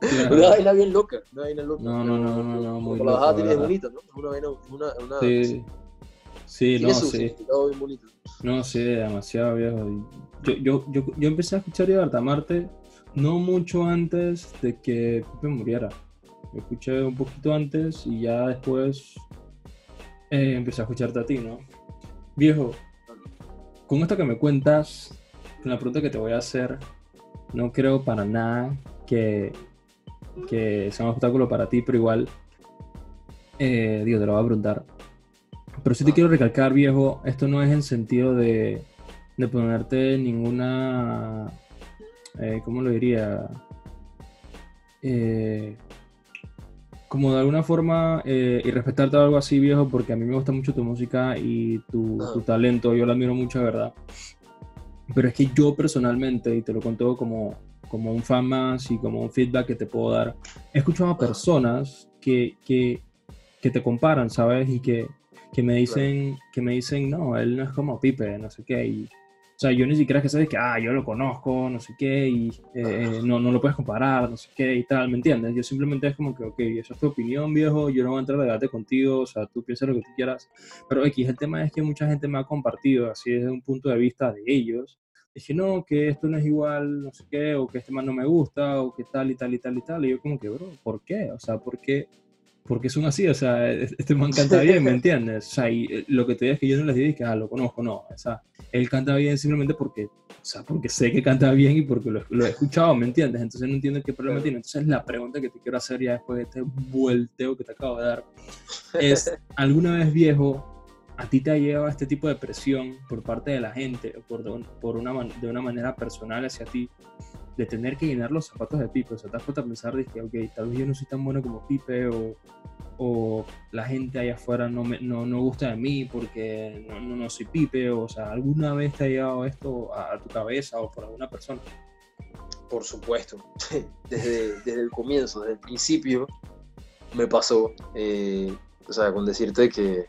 Claro. Una vaina bien loca, una vaina loca. No, no, no, no, no, muy la bajada tiene bonita, ¿no? Es una vaina, una, una- Sí, sí, tiene no, sí. significado bien bonito. No, sí, demasiado viejo. Y Yo, yo, yo, yo empecé a escuchar Libertad Marte no mucho antes de que Pipe muriera. Lo escuché un poquito antes y ya después eh, empecé a escucharte a ti, ¿no? Viejo, con esto que me cuentas, con la pregunta que te voy a hacer, no creo para nada que, que sea un obstáculo para ti, pero igual, eh, digo, te lo voy a preguntar. Pero sí te Ah. quiero recalcar, viejo, esto no es en sentido de, de ponerte ninguna, eh, ¿cómo lo diría? Eh, como de alguna forma eh, y respetarte algo así, viejo, porque a mí me gusta mucho tu música y tu, tu talento, yo lo admiro mucho, verdad. Pero es que yo personalmente, y te lo cuento como, como un fan más y como un feedback que te puedo dar, he escuchado a personas que, que, que te comparan, ¿sabes? Y que, que me dicen, que me dicen, no, él no es como Pipe, no sé qué. Y, O sea, yo ni siquiera que sabes que, ah, yo lo conozco, no sé qué, y eh, no, no lo puedes comparar, no sé qué y tal, ¿me entiendes? Yo simplemente es como que, ok, esa es tu opinión, viejo, yo no voy a entrar a debate contigo, o sea, tú piensas lo que tú quieras. Pero X, el tema es que mucha gente me ha compartido, así desde un punto de vista de ellos, dije, no, que esto no es igual, no sé qué, o que este man no me gusta, o que tal y tal y tal y tal. Y yo como que, bro, ¿por qué? O sea, ¿por qué? Porque son así, o sea, este man (laughs) canta bien, ¿me entiendes? O sea, y eh, lo que te digo es que yo no les digo que, ah, lo conozco, no. O sea, él canta bien simplemente porque, o sea, porque sé que canta bien y porque lo, lo he escuchado, ¿me entiendes? Entonces no entiendo qué problema tiene. Entonces la pregunta que te quiero hacer ya después de este vuelteo que te acabo de dar es, (laughs) ¿alguna vez viejo a ti te ha llevado este tipo de presión por parte de la gente, por, por una, de una manera personal hacia ti, de tener que llenar los zapatos de Pipe? O sea, te has puesto a pensar de ok, tal vez yo no soy tan bueno como Pipe, o, o la gente allá afuera no, me, no, no gusta de mí porque no, no, soy Pipe, o, sea, ¿alguna vez te ha llevado esto a, tu cabeza o por alguna persona? Por supuesto, (laughs) desde, desde el comienzo, desde el principio, me pasó, eh, o sea, con decirte que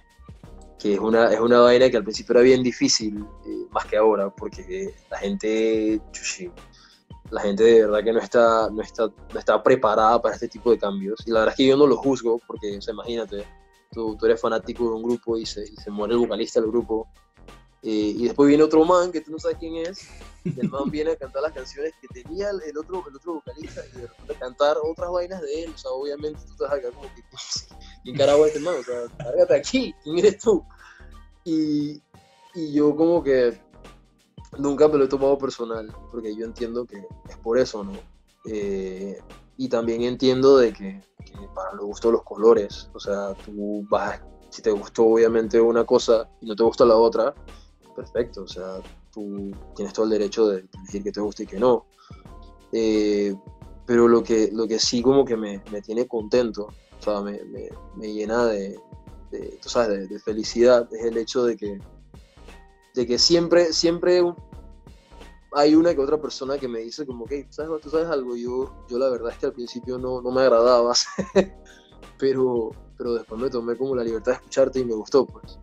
que es una, es una vaina que al principio era bien difícil, eh, más que ahora, porque la gente, la gente de verdad que no está, no, está, no está preparada para este tipo de cambios. Y la verdad es que yo no lo juzgo, porque, o imagínate, tú, tú, eres fanático de un grupo y se, y se muere el vocalista del grupo, eh, y después viene otro man que tú no sabes quién es, y el man viene a cantar las canciones que tenía el otro, el otro vocalista, y de repente cantar otras vainas de él, o sea, obviamente tú te vas a quedar como que, ¿quién carajo es este man? O sea, cárgate aquí, ¿quién eres tú? Y, y yo como que nunca me lo he tomado personal, porque yo entiendo que es por eso, ¿no? Eh, y también entiendo de que, para los gustos los colores, o sea, tú vas, si te gustó obviamente una cosa y no te gusta la otra, perfecto, o sea, tú tienes todo el derecho de decir que te gusta y que no. Eh, pero lo que, lo que sí como que me, me tiene contento, o sea, me, me, llena de, tú sabes, de, felicidad es el hecho de que, de que siempre, siempre hay una que otra persona que me dice como que, ¿sabes, tú sabes algo, yo, yo la verdad es que al principio no, no me agradaba, (laughs) pero, pero después me tomé como la libertad de escucharte y me gustó, pues.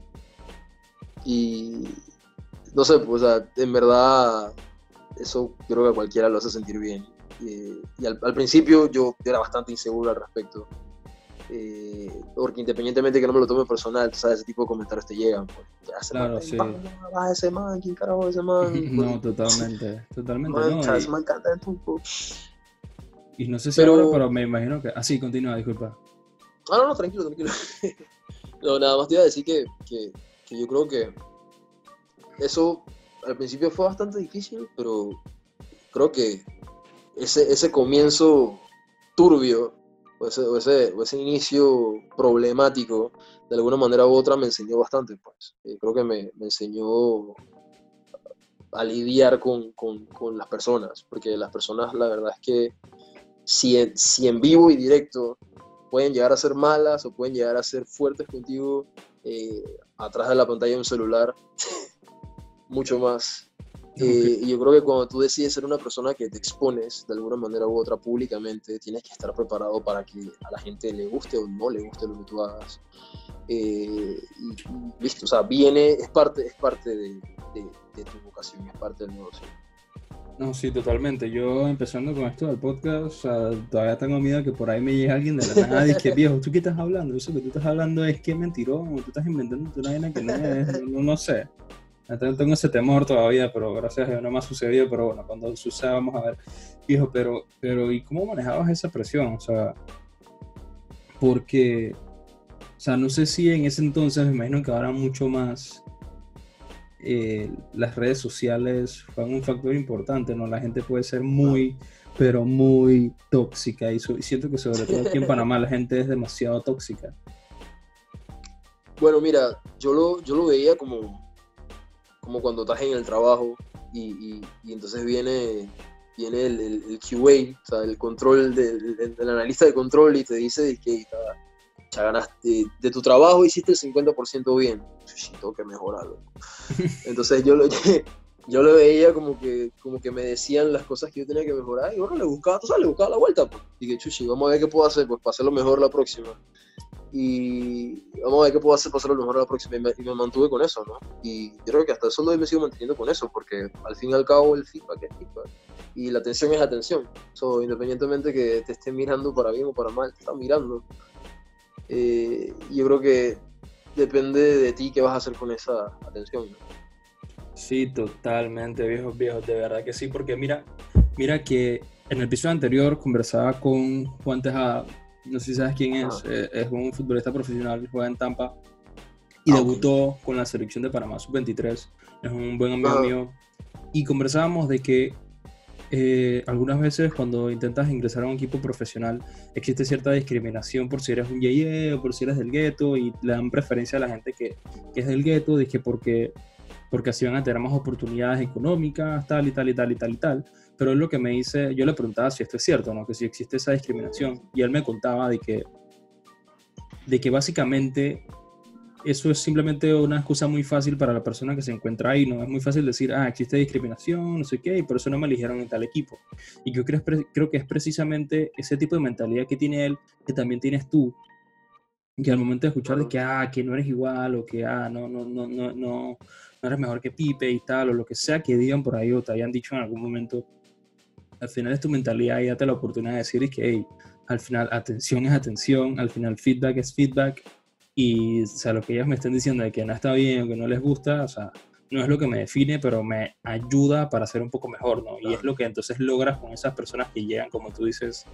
Y no sé, pues, en verdad, eso creo que a cualquiera lo hace sentir bien. Y, al, al, principio yo era bastante inseguro al respecto. Eh, porque independientemente que no me lo tome personal, ¿sabes? Ese tipo de comentarios te llegan. Pues, claro, sí. Va ese man, ¿quién carajo ese man? (laughs) no, pues, totalmente, (laughs) totalmente. Man, no, y... man canta Y no sé si pero... pero me imagino que... Ah, sí, continúa, disculpa. Ah, no, no, tranquilo, tranquilo. (laughs) no, nada más te iba a decir que, que, que yo creo que eso al principio fue bastante difícil, pero creo que ese, ese comienzo turbio o ese, ese, inicio problemático, de alguna manera u otra me enseñó bastante, pues. Eh, creo que me, me, enseñó a lidiar con, con, con, las personas, porque las personas, la verdad es que si en, si en vivo y directo pueden llegar a ser malas o pueden llegar a ser fuertes contigo eh, atrás de la pantalla de un celular, (laughs) mucho más eh, y yo creo que cuando tú decides ser una persona que te expones de alguna manera u otra públicamente, tienes que estar preparado para que a la gente le guste o no le guste lo que tú hagas. Eh, y, o sea, viene, es parte, es parte de, de, tu vocación, es parte del negocio. No, sí, totalmente. Yo empezando con esto del podcast, o sea, todavía tengo miedo que por ahí me llegue alguien de la nada y que viejo, ¿tú qué estás hablando? Eso que tú estás hablando es que es mentiroso, tú estás inventando una vaina que no es, no, no sé. Tengo ese temor todavía, pero gracias a Dios no me ha sucedido. Pero bueno, cuando suceda, vamos a ver. Hijo, pero, pero ¿y cómo manejabas esa presión? O sea, porque, o sea, no sé si en ese entonces, me imagino que ahora mucho más eh, las redes sociales fueron un factor importante, ¿no? La gente puede ser muy, pero muy tóxica y, y siento que sobre todo aquí en (laughs) Panamá la gente es demasiado tóxica. Bueno, mira, yo lo, yo lo veía como, como cuando estás en el trabajo y, y, entonces viene, viene el, el, QA, o sea, el control, del, analista de control y te dice que ya ganaste, de tu trabajo hiciste el 50% bien, sí, tengo que mejorarlo. (laughs) Entonces yo lo, (laughs) yo lo veía como que, como que me decían las cosas que yo tenía que mejorar y bueno, le buscaba, tú sabes, le buscaba la vuelta. Pues. Y que chuchi, vamos a ver qué puedo hacer, pues para hacerlo mejor la próxima. Y vamos a ver qué puedo hacer pasar lo mejor a la próxima. Y me, y me, mantuve con eso, ¿no? Y yo creo que hasta eso lo me sigo manteniendo con eso, porque al fin y al cabo el feedback es feedback. Y la atención es atención. So, independientemente que te estén mirando para bien o para mal, te están mirando. Eh, yo creo que depende de ti qué vas a hacer con esa atención. ¿no? Sí, totalmente, viejos, viejos, de verdad que sí, porque mira, mira que en el episodio anterior conversaba con Juan Tejada, no sé si sabes quién es, eh, es un futbolista profesional, juega en Tampa y Ah, debutó con la selección de Panamá sub-23, es un buen amigo Ah. mío, y conversábamos de que eh, algunas veces cuando intentas ingresar a un equipo profesional existe cierta discriminación por si eres un yeye o por si eres del gueto y le dan preferencia a la gente que, que es del gueto, que porque, porque así van a tener más oportunidades económicas, tal y tal y tal y tal y tal. Pero él lo que me dice, yo le preguntaba si esto es cierto, ¿no? que si existe esa discriminación y él me contaba de que, de que básicamente eso es simplemente una excusa muy fácil para la persona que se encuentra ahí, ¿no? Es muy fácil decir, ah, existe discriminación, no sé qué, y por eso no me eligieron en tal equipo. Y yo creo, creo que es precisamente ese tipo de mentalidad que tiene él, que también tienes tú, que al momento de escuchar de que, ah, que no eres igual, o que, ah, no, no, no, no, no, no eres mejor que Pipe y tal, o lo que sea que digan por ahí o te hayan dicho en algún momento, al final es tu mentalidad y date la oportunidad de decir que, hey, al final atención es atención, al final feedback es feedback, y o sea, lo que ellos me están diciendo de que no está bien o que no les gusta, o sea, no es lo que me define, pero me ayuda para ser un poco mejor, ¿no? Y es lo que entonces logras con esas personas que llegan, como tú dices,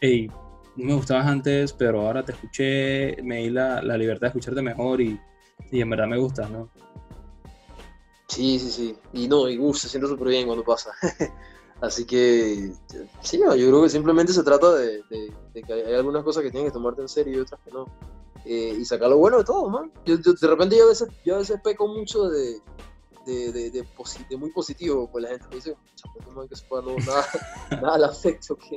hey, no me gustabas antes, pero ahora te escuché, me di la, la libertad de escucharte mejor y, y en verdad me gustas, ¿no? Sí, sí, sí. Y no, y uf, se siente súper bien cuando pasa. (laughs) Así que, sí, yo creo que simplemente se trata de, de, de, que hay algunas cosas que tienes que tomarte en serio y otras que no. Eh, y sacar lo bueno de todo, man. Yo, yo, de repente yo a veces, yo a veces peco mucho de, de, posi muy positivo, pues la gente me dice, man, que eso no, nada, (laughs) nada al afecto, que,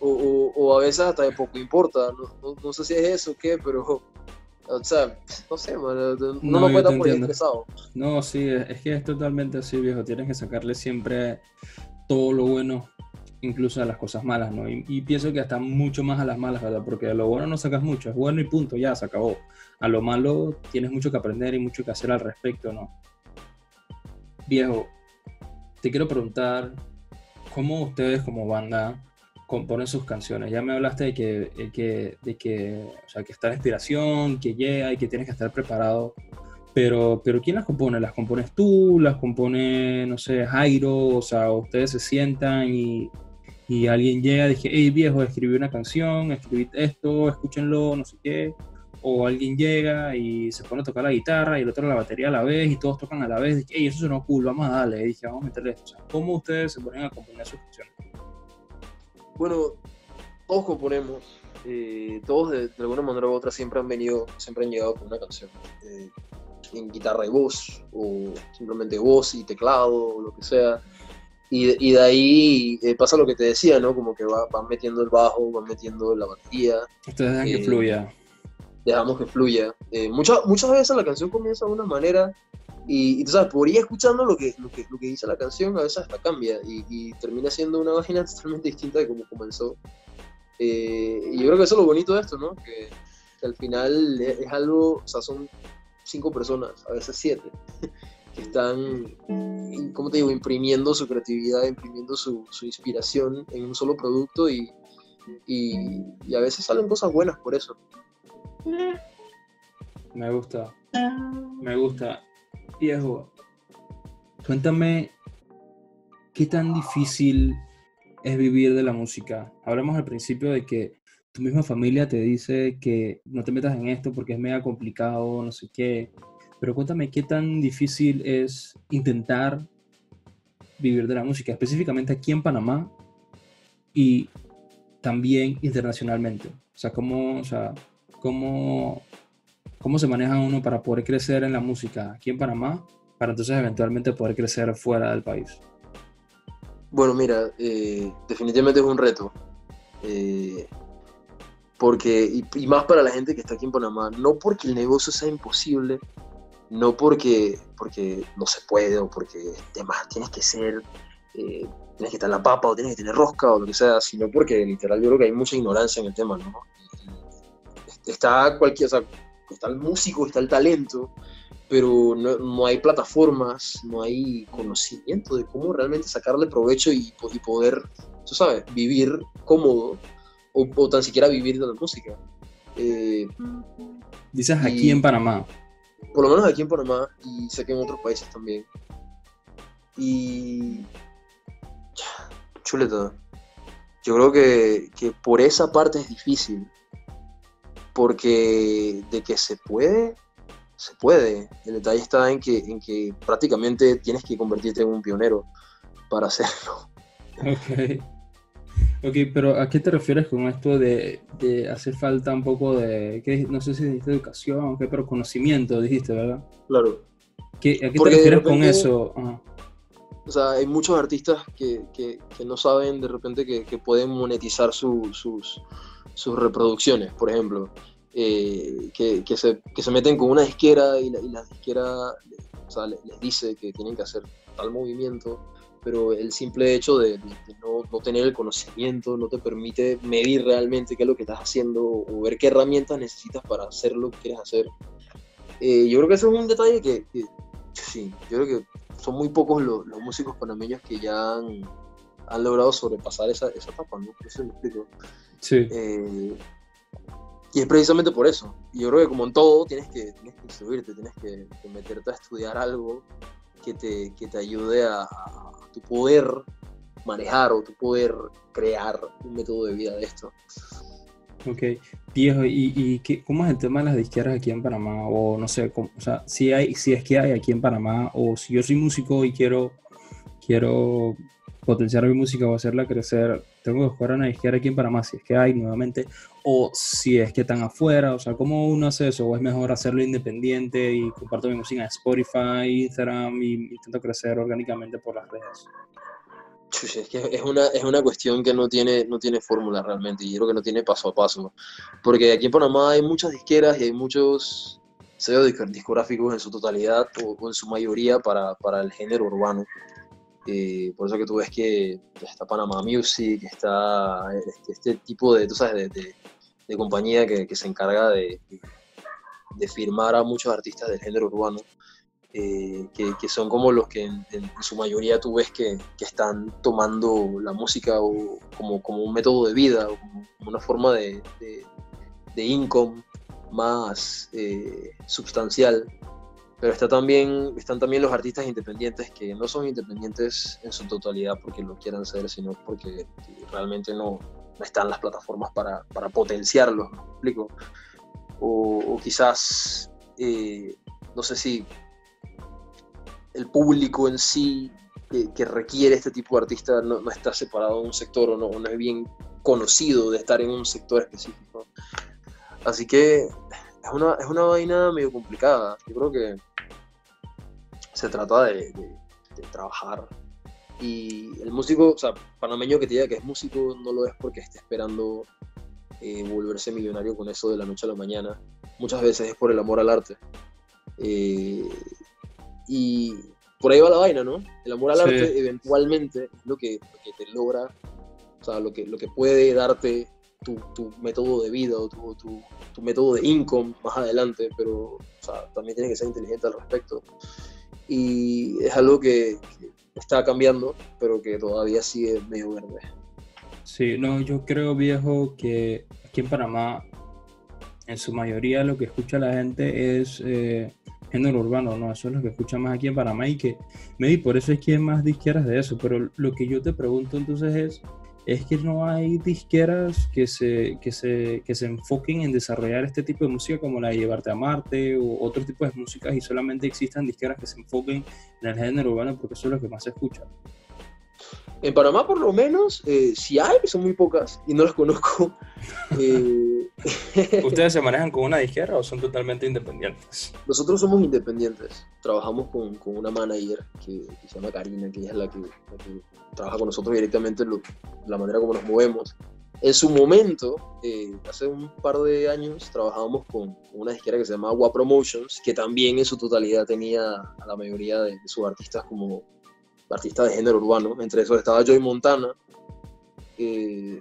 o, o, o, a veces hasta de poco importa, no, no, no sé si es eso o qué, pero o sea, no sé, man, no, no lo puede estar estresado. No, sí, es que es totalmente así, viejo. Tienes que sacarle siempre todo lo bueno, incluso a las cosas malas, ¿no? Y, pienso que hasta mucho más a las malas, ¿verdad? Porque a lo bueno no sacas mucho, es bueno y punto, ya, se acabó. A lo malo tienes mucho que aprender y mucho que hacer al respecto, ¿no? Viejo, te quiero preguntar, ¿cómo ustedes como banda componen sus canciones. Ya me hablaste de que, de que, de que, o sea, que está la inspiración, que llega y que tienes que estar preparado. Pero, pero ¿quién las compone? ¿Las compones tú? ¿Las compone, no sé, Jairo? O sea, ustedes se sientan y, y alguien llega y dice, hey viejo, escribí una canción, escribí esto, escúchenlo, no sé qué. O alguien llega y se pone a tocar la guitarra y el otro la batería a la vez y todos tocan a la vez. Y hey, eso sonó cool, vamos a darle. Dije, vamos a meterle esto. O sea, ¿cómo ustedes se ponen a componer sus canciones? Bueno, todos componemos, eh, todos de, de, alguna manera u otra siempre han venido, siempre han llegado con una canción, eh, en guitarra y voz, o simplemente voz y teclado, o lo que sea. Y, y de ahí eh, pasa lo que te decía, ¿no? Como que va, van metiendo el bajo, van metiendo la batería. Ustedes dejan que fluya. Dejamos que fluya. muchas, muchas veces la canción comienza de una manera y, y, tú sabes, por ir escuchando lo que, lo que, lo que dice la canción, a veces hasta cambia y, y termina siendo una (laughs) página totalmente distinta de cómo comenzó. Eh, y yo creo que eso es lo bonito de esto, ¿no? Que, que, al final es, es, algo, o sea, son cinco personas, a veces siete, (laughs) que están, ¿cómo te digo?, imprimiendo su creatividad, imprimiendo su, su inspiración en un solo producto y, y, y a veces salen cosas buenas por eso. Me gusta, me gusta viejo, cuéntame qué tan difícil es vivir de la música. Hablamos al principio de que tu misma familia te dice que no te metas en esto porque es mega complicado, no sé qué. Pero cuéntame qué tan difícil es intentar vivir de la música, específicamente aquí en Panamá y también internacionalmente. O sea, cómo, o sea, cómo, cómo se maneja uno para poder crecer en la música aquí en Panamá, para entonces eventualmente poder crecer fuera del país? Bueno, mira, eh, definitivamente es un reto. Eh, porque, y, más para la gente que está aquí en Panamá, no porque el negocio sea imposible, no porque, porque no se puede o porque demás tienes que ser, eh, tienes que estar en la papa o tienes que tener rosca o lo que sea, sino porque literal yo creo que hay mucha ignorancia en el tema, ¿no? está cualquier, o sea, está el músico, está el talento, pero no, no, hay plataformas, no hay conocimiento de cómo realmente sacarle provecho y, y poder, tú sabes, vivir cómodo o, o, tan siquiera vivir de la música. Eh, Dices aquí en Panamá. Por lo menos aquí en Panamá y sé que en otros países también. Y... Chuleta. Yo creo que, que por esa parte es difícil. Porque de que se puede, se puede. El detalle está en que, en que prácticamente tienes que convertirte en un pionero para hacerlo. Ok. Ok, pero ¿a qué te refieres con esto de, de hacer falta un poco de, ¿qué, no sé si dijiste educación, okay, pero conocimiento, dijiste, ¿verdad? Claro. ¿Qué, ¿A qué Porque te refieres repente, con eso? Ajá. O sea, hay muchos artistas que, que, que no saben de repente que, que pueden monetizar su, sus, sus reproducciones, por ejemplo. Eh, que, que, se, que se meten con una disquera y la, y la disquera o sea, les, les dice que tienen que hacer tal movimiento pero el simple hecho de, de no, no, tener el conocimiento no te permite medir realmente qué es lo que estás haciendo o ver qué herramientas necesitas para hacer lo que quieres hacer. Eh, yo creo que ese es un detalle que, que, sí, yo creo que son muy pocos los, los músicos panameños que ya han, han logrado sobrepasar esa, esa etapa, ¿no? Eso me explico. Sí. Eh, y es precisamente por eso. Yo creo que como en todo, tienes que, tienes que instruirte, tienes que, que meterte a estudiar algo que te, que te ayude a, tu poder manejar o tu poder crear un método de vida de esto. Ok, viejo, ¿y, y qué, cómo es el tema de las disqueras aquí en Panamá? O no sé, cómo, o sea, si, hay, si es que hay aquí en Panamá, o si yo soy músico y quiero, quiero potenciar mi música o hacerla crecer, tengo que buscar una disquera aquí en Panamá, si es que hay nuevamente, o si es que están afuera, o sea, ¿cómo uno hace eso? ¿O es mejor hacerlo independiente y comparto mi música en Spotify, Instagram y intento crecer orgánicamente por las redes? Es que es una, es una cuestión que no tiene, no tiene fórmula realmente y creo que no tiene paso a paso. Porque aquí en Panamá hay muchas disqueras y hay muchos sellos discográficos en su totalidad o, o en su mayoría para, para, el género urbano. Eh, por eso que tú ves que está Panamá Music, está este, este tipo de, tú sabes, de, compañía que, se encarga de, de firmar a muchos artistas del género urbano. Eh, que, son como los que en, su mayoría tú ves que, que están tomando la música o, como, como, un método de vida, como, una forma de, income más eh, sustancial. Pero está también, están también los artistas independientes que no son independientes en su totalidad porque lo quieran ser, sino porque realmente no, no están las plataformas para, para potenciarlos, ¿me explico? O, o quizás, eh, no sé si el público en sí que, que, requiere este tipo de artista no, no, está separado de un sector o no, no es bien conocido de estar en un sector específico. Así que es una, es una vaina medio complicada. Yo creo que se trata de, de, de trabajar. Y el músico, o sea, panameño que te diga que es músico, no lo es porque esté esperando eh, volverse millonario con eso de la noche a la mañana. Muchas veces es por el amor al arte. Eh, y por ahí va la vaina, ¿no? El amor al sí. arte eventualmente es lo que, lo que, te logra, o sea, lo que, lo que puede darte tu, tu método de vida o tu, tu, tu, método de income más adelante, pero o sea, también tienes que ser inteligente al respecto. Y es algo que, que está cambiando, pero que todavía sigue medio verde. Sí, no, yo creo, viejo, que aquí en Panamá, en su mayoría lo que escucha la gente es eh, género urbano, ¿no? Eso es lo que escucha más aquí en Panamá y que, maybe por eso es que más disqueras de eso, pero lo que yo te pregunto entonces es, es que no hay disqueras que se, que se, que se enfoquen en desarrollar este tipo de música como la de Llevarte a Marte o otro tipo de músicas y solamente existan disqueras que se enfoquen en el género urbano porque eso es lo que más se escucha. En Panamá, por lo menos, eh, si hay, son muy pocas y no las conozco. Eh... (laughs) ¿Ustedes se manejan con una disquera o son totalmente independientes? Nosotros somos independientes. Trabajamos con, con una manager que, que, se llama Karina, que ella es la que, la que trabaja con nosotros directamente lo, la manera como nos movemos. En su momento, eh, hace un par de años, trabajábamos con, con, una disquera que se llama Agua Promotions, que también en su totalidad tenía a la mayoría de, de sus artistas como artistas de género urbano. Entre esos estaba Joy Montana. Eh,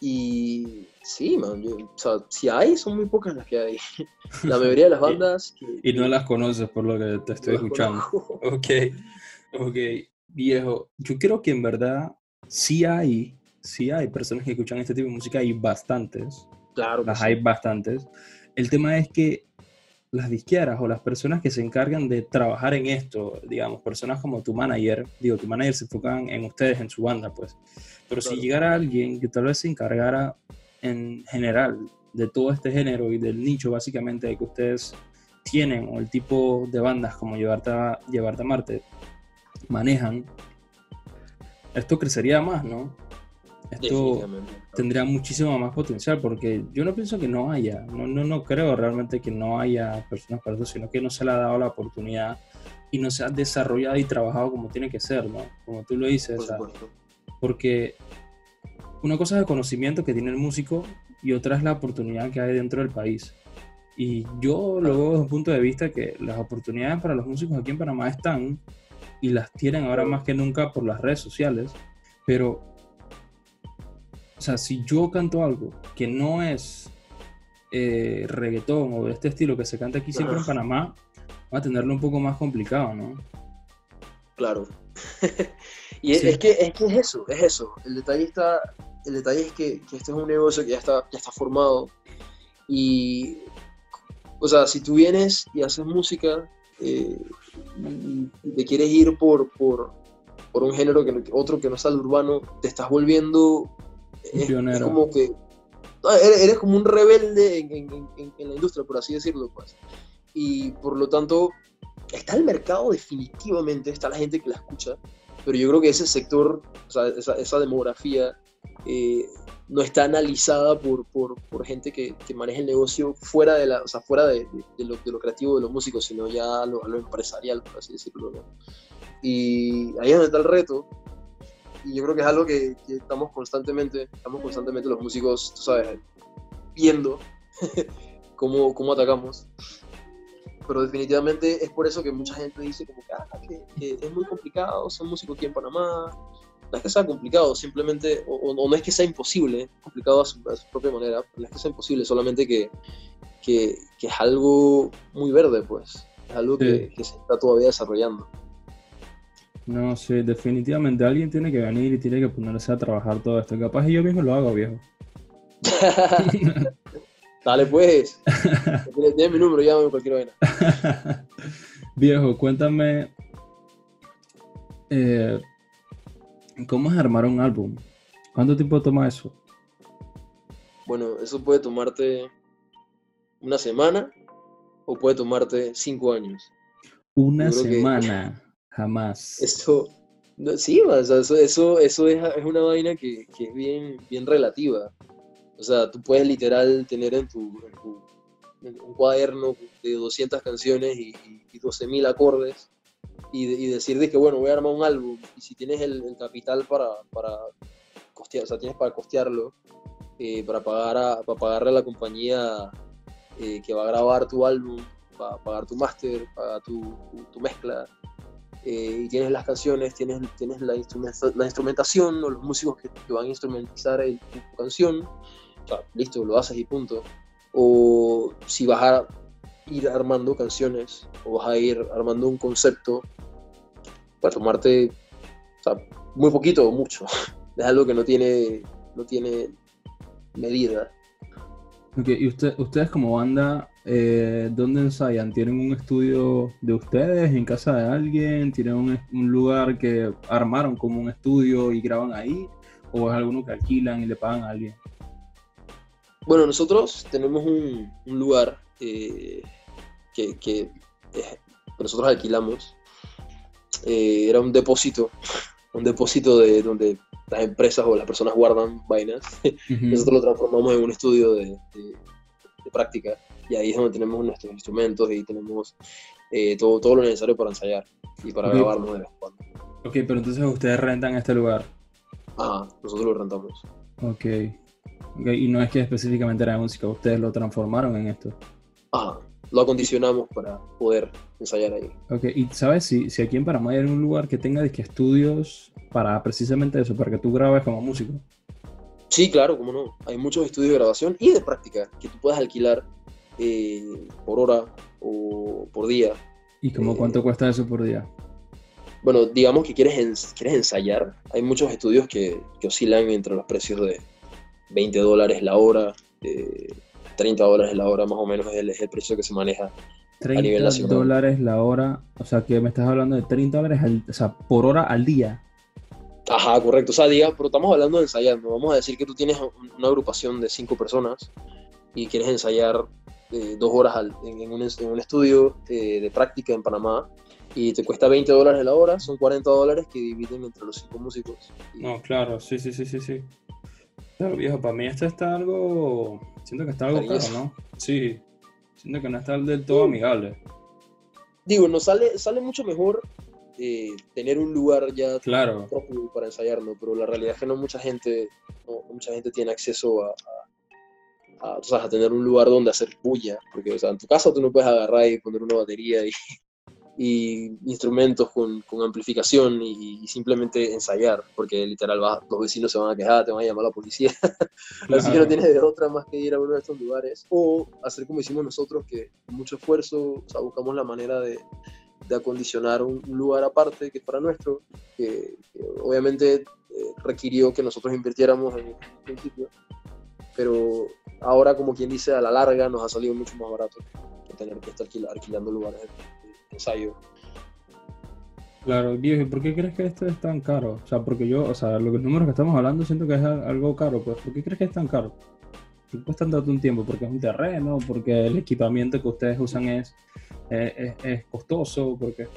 y Sí, man. yo- o sea, si hay, son muy pocas las que hay. (laughs) La mayoría de las (laughs) bandas. que- Y no las conoces por lo que te estoy no escuchando. (laughs) Ok, ok, viejo. Yo creo que en verdad sí hay, sí hay personas que escuchan este tipo de música, hay bastantes, Claro, las sí. hay bastantes. El tema es que las disqueras o las personas que se encargan de trabajar en esto, digamos, personas como tu manager, digo, tu manager se enfocan en ustedes, en su banda, pues. Pero si llegara alguien que tal vez se encargara en general de todo este género y del nicho básicamente de que ustedes tienen o el tipo de bandas como Llevarte a, Llevarte a Marte manejan, esto crecería más, ¿no? Esto Definitivamente. Tendría muchísimo más potencial porque yo no pienso que no haya, no, no, no creo realmente que no haya personas para eso, sino que no se le ha dado la oportunidad y no se ha desarrollado y trabajado como tiene que ser, ¿no? Como tú lo dices, Por supuesto. porque una cosa es el conocimiento que tiene el músico y otra es la oportunidad que hay dentro del país. Y yo lo veo desde un punto de vista que las oportunidades para los músicos aquí en Panamá están y las tienen ahora más que nunca por las redes sociales, pero, o sea, si yo canto algo que no es eh, reggaetón o de este estilo que se canta aquí siempre en. Panamá, va a tenerlo un poco más complicado, ¿no? Claro. (laughs) y es, Sí. es que, es que es eso, es eso. El detalle está, el detalle es que, que este es un negocio que ya está, ya está formado. Y, o sea, si tú vienes y haces música eh, y te quieres ir por, por, por un género que otro que no sea el urbano, te estás volviendo Pionero. como que eres como un rebelde en, en- en- en la industria, por así decirlo, pues. Y por lo tanto, está el mercado definitivamente, está la gente que la escucha, pero yo creo que ese sector, o sea, esa, esa demografía, eh, no está analizada por, por, por gente que, que maneja el negocio fuera de la, o sea, fuera de, de- de lo, de lo creativo de los músicos, sino ya a lo, a lo empresarial, por así decirlo. ¿no? Y ahí es donde está el reto. Y yo creo que es algo que, que estamos constantemente, estamos constantemente los músicos, tú sabes, viendo (laughs) cómo, cómo atacamos. Pero definitivamente es por eso que mucha gente dice como que, ah, que, que es muy complicado ser músico aquí en Panamá. No es que sea complicado, simplemente, o, o- no es que sea imposible, es complicado a su, a su propia manera, no es que sea imposible, solamente que, que, que es algo muy verde, pues. Es algo que, Sí. que se está todavía desarrollando. No, sí, definitivamente alguien tiene que venir y tiene que ponerse a trabajar todo esto. Capaz y yo mismo lo hago, viejo. (laughs) Dale pues. (laughs) Tienes mi número, llámame cualquier vaina. (laughs) viejo, cuéntame eh, cómo es armar un álbum. ¿Cuánto tiempo toma eso? Bueno, eso puede tomarte una semana o puede tomarte cinco años. Una que- semana, jamás. Eso, no, sí, o sea, eso, eso, es, es una vaina que, que es bien, bien relativa. O sea, tú puedes literal tener en tu, un cuaderno de 200 canciones y, y, y 12.000 acordes y, de- y decir de que, bueno, voy a armar un álbum y si tienes el, capital para, para costear, o sea, tienes para costearlo, eh, para, pagar a, para pagarle a la compañía eh, que va a grabar tu álbum, para pagar tu máster, tu, tu, tu mezcla, eh, y tienes las canciones, tienes, tienes la, la instrumentación o los músicos que, que van a instrumentalizar el- tu, canción, sea, listo, lo haces y punto. O si vas a ir armando canciones o vas a ir armando un concepto, para tomarte o sea, muy poquito o mucho. (laughs) Es algo que no tiene, no tiene medida. Ok, ¿Y usted, ustedes como banda, eh, dónde ensayan? ¿Tienen un estudio de ustedes en casa de alguien? ¿Tienen un, un lugar que armaron como un estudio y graban ahí? ¿O es alguno que alquilan y le pagan a alguien? Bueno, nosotros tenemos un, un lugar eh, que, eh, nosotros alquilamos. Eh, era un depósito, (laughs) un depósito de donde las empresas o las personas guardan vainas. (laughs) Nosotros lo transformamos en un estudio de, de- de práctica y ahí es donde tenemos nuestros instrumentos y tenemos eh, todo, todo lo necesario para ensayar y para Ok. grabarnos de vez en cuando. Ok, pero entonces ustedes rentan este lugar. Ajá, nosotros lo rentamos. Ok. Ok, Y no es que específicamente era de música, ustedes lo transformaron en esto. Ajá, lo acondicionamos para poder ensayar ahí. Ok, y sabes si, si aquí en Panamá hay algún lugar que tenga disque estudios para precisamente eso, para que tú grabes como músico. Sí, claro, cómo no. Hay muchos estudios de grabación y de práctica que tú puedes alquilar eh, por hora o por día. ¿Y cómo Eh, cuánto cuesta eso por día? Bueno, digamos que quieres, ens- quieres ensayar. Hay muchos estudios que, que oscilan entre los precios de 20 dólares la hora, eh, 30 dólares la hora más o menos es el, es el precio que se maneja. 30 nivel nacional. dólares la hora, o sea que me estás hablando de 30 dólares al- o sea, por hora al día. Ajá, correcto. O sea, diga, pero estamos hablando de ensayando. Vamos a decir que tú tienes un- una agrupación de cinco personas y quieres ensayar eh, dos horas al- en, en un, en un estudio eh, de práctica en Panamá y te cuesta 20 dólares la hora, son 40 dólares que dividen entre los cinco músicos. Y- No, claro, sí, sí, sí, sí, sí. Claro, viejo, para mí esto está algo, siento que está algo caro. ¿no? Sí, siento que no está del todo amigable. Digo, nos sale, sale mucho mejor eh, tener un lugar ya Claro, propio para ensayarlo, pero la realidad es que no mucha gente, no mucha gente tiene acceso a, a, a, o sea, a tener un lugar donde hacer bulla, porque o sea, en tu casa tú no puedes agarrar y poner una batería y, y instrumentos con, con amplificación y, y simplemente ensayar, porque literal va- los vecinos se van a quejar, te van a llamar a la policía, (laughs) así que claro. no tienes de otra más que ir a uno de estos lugares o hacer como hicimos nosotros, que con mucho esfuerzo, o sea, buscamos la manera de, de acondicionar un lugar aparte que fuera nuestro, que, que obviamente eh, requirió que nosotros invirtiéramos en el principio, pero ahora, como quien dice, a la larga nos ha salido mucho más barato que tener que estar alquil- alquilando lugares de, ensayo. Claro, viejo, ¿y por qué crees que esto es tan caro? O sea, porque yo, o sea, los números que estamos hablando siento que es al- algo caro, pues, ¿por qué crees que es tan caro? ¿Por qué cuesta tanto un tiempo? ¿Porque es un terreno? ¿Porque el equipamiento que ustedes usan es, es, es- es costoso? ¿Porque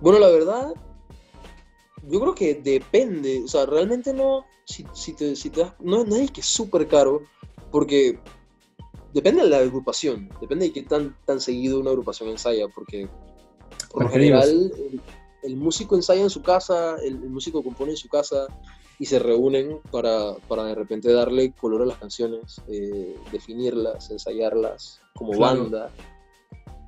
Bueno, la verdad, yo creo que depende, o sea, realmente no, si, si te, si te das, no, no es que es súper caro, porque depende de la agrupación, depende de qué tan, tan seguido una agrupación ensaya, porque por lo general el, el músico ensaya en su casa, el, el músico compone en su casa y se reúnen para, para de repente darle color a las canciones, eh, definirlas, ensayarlas como Claro. banda.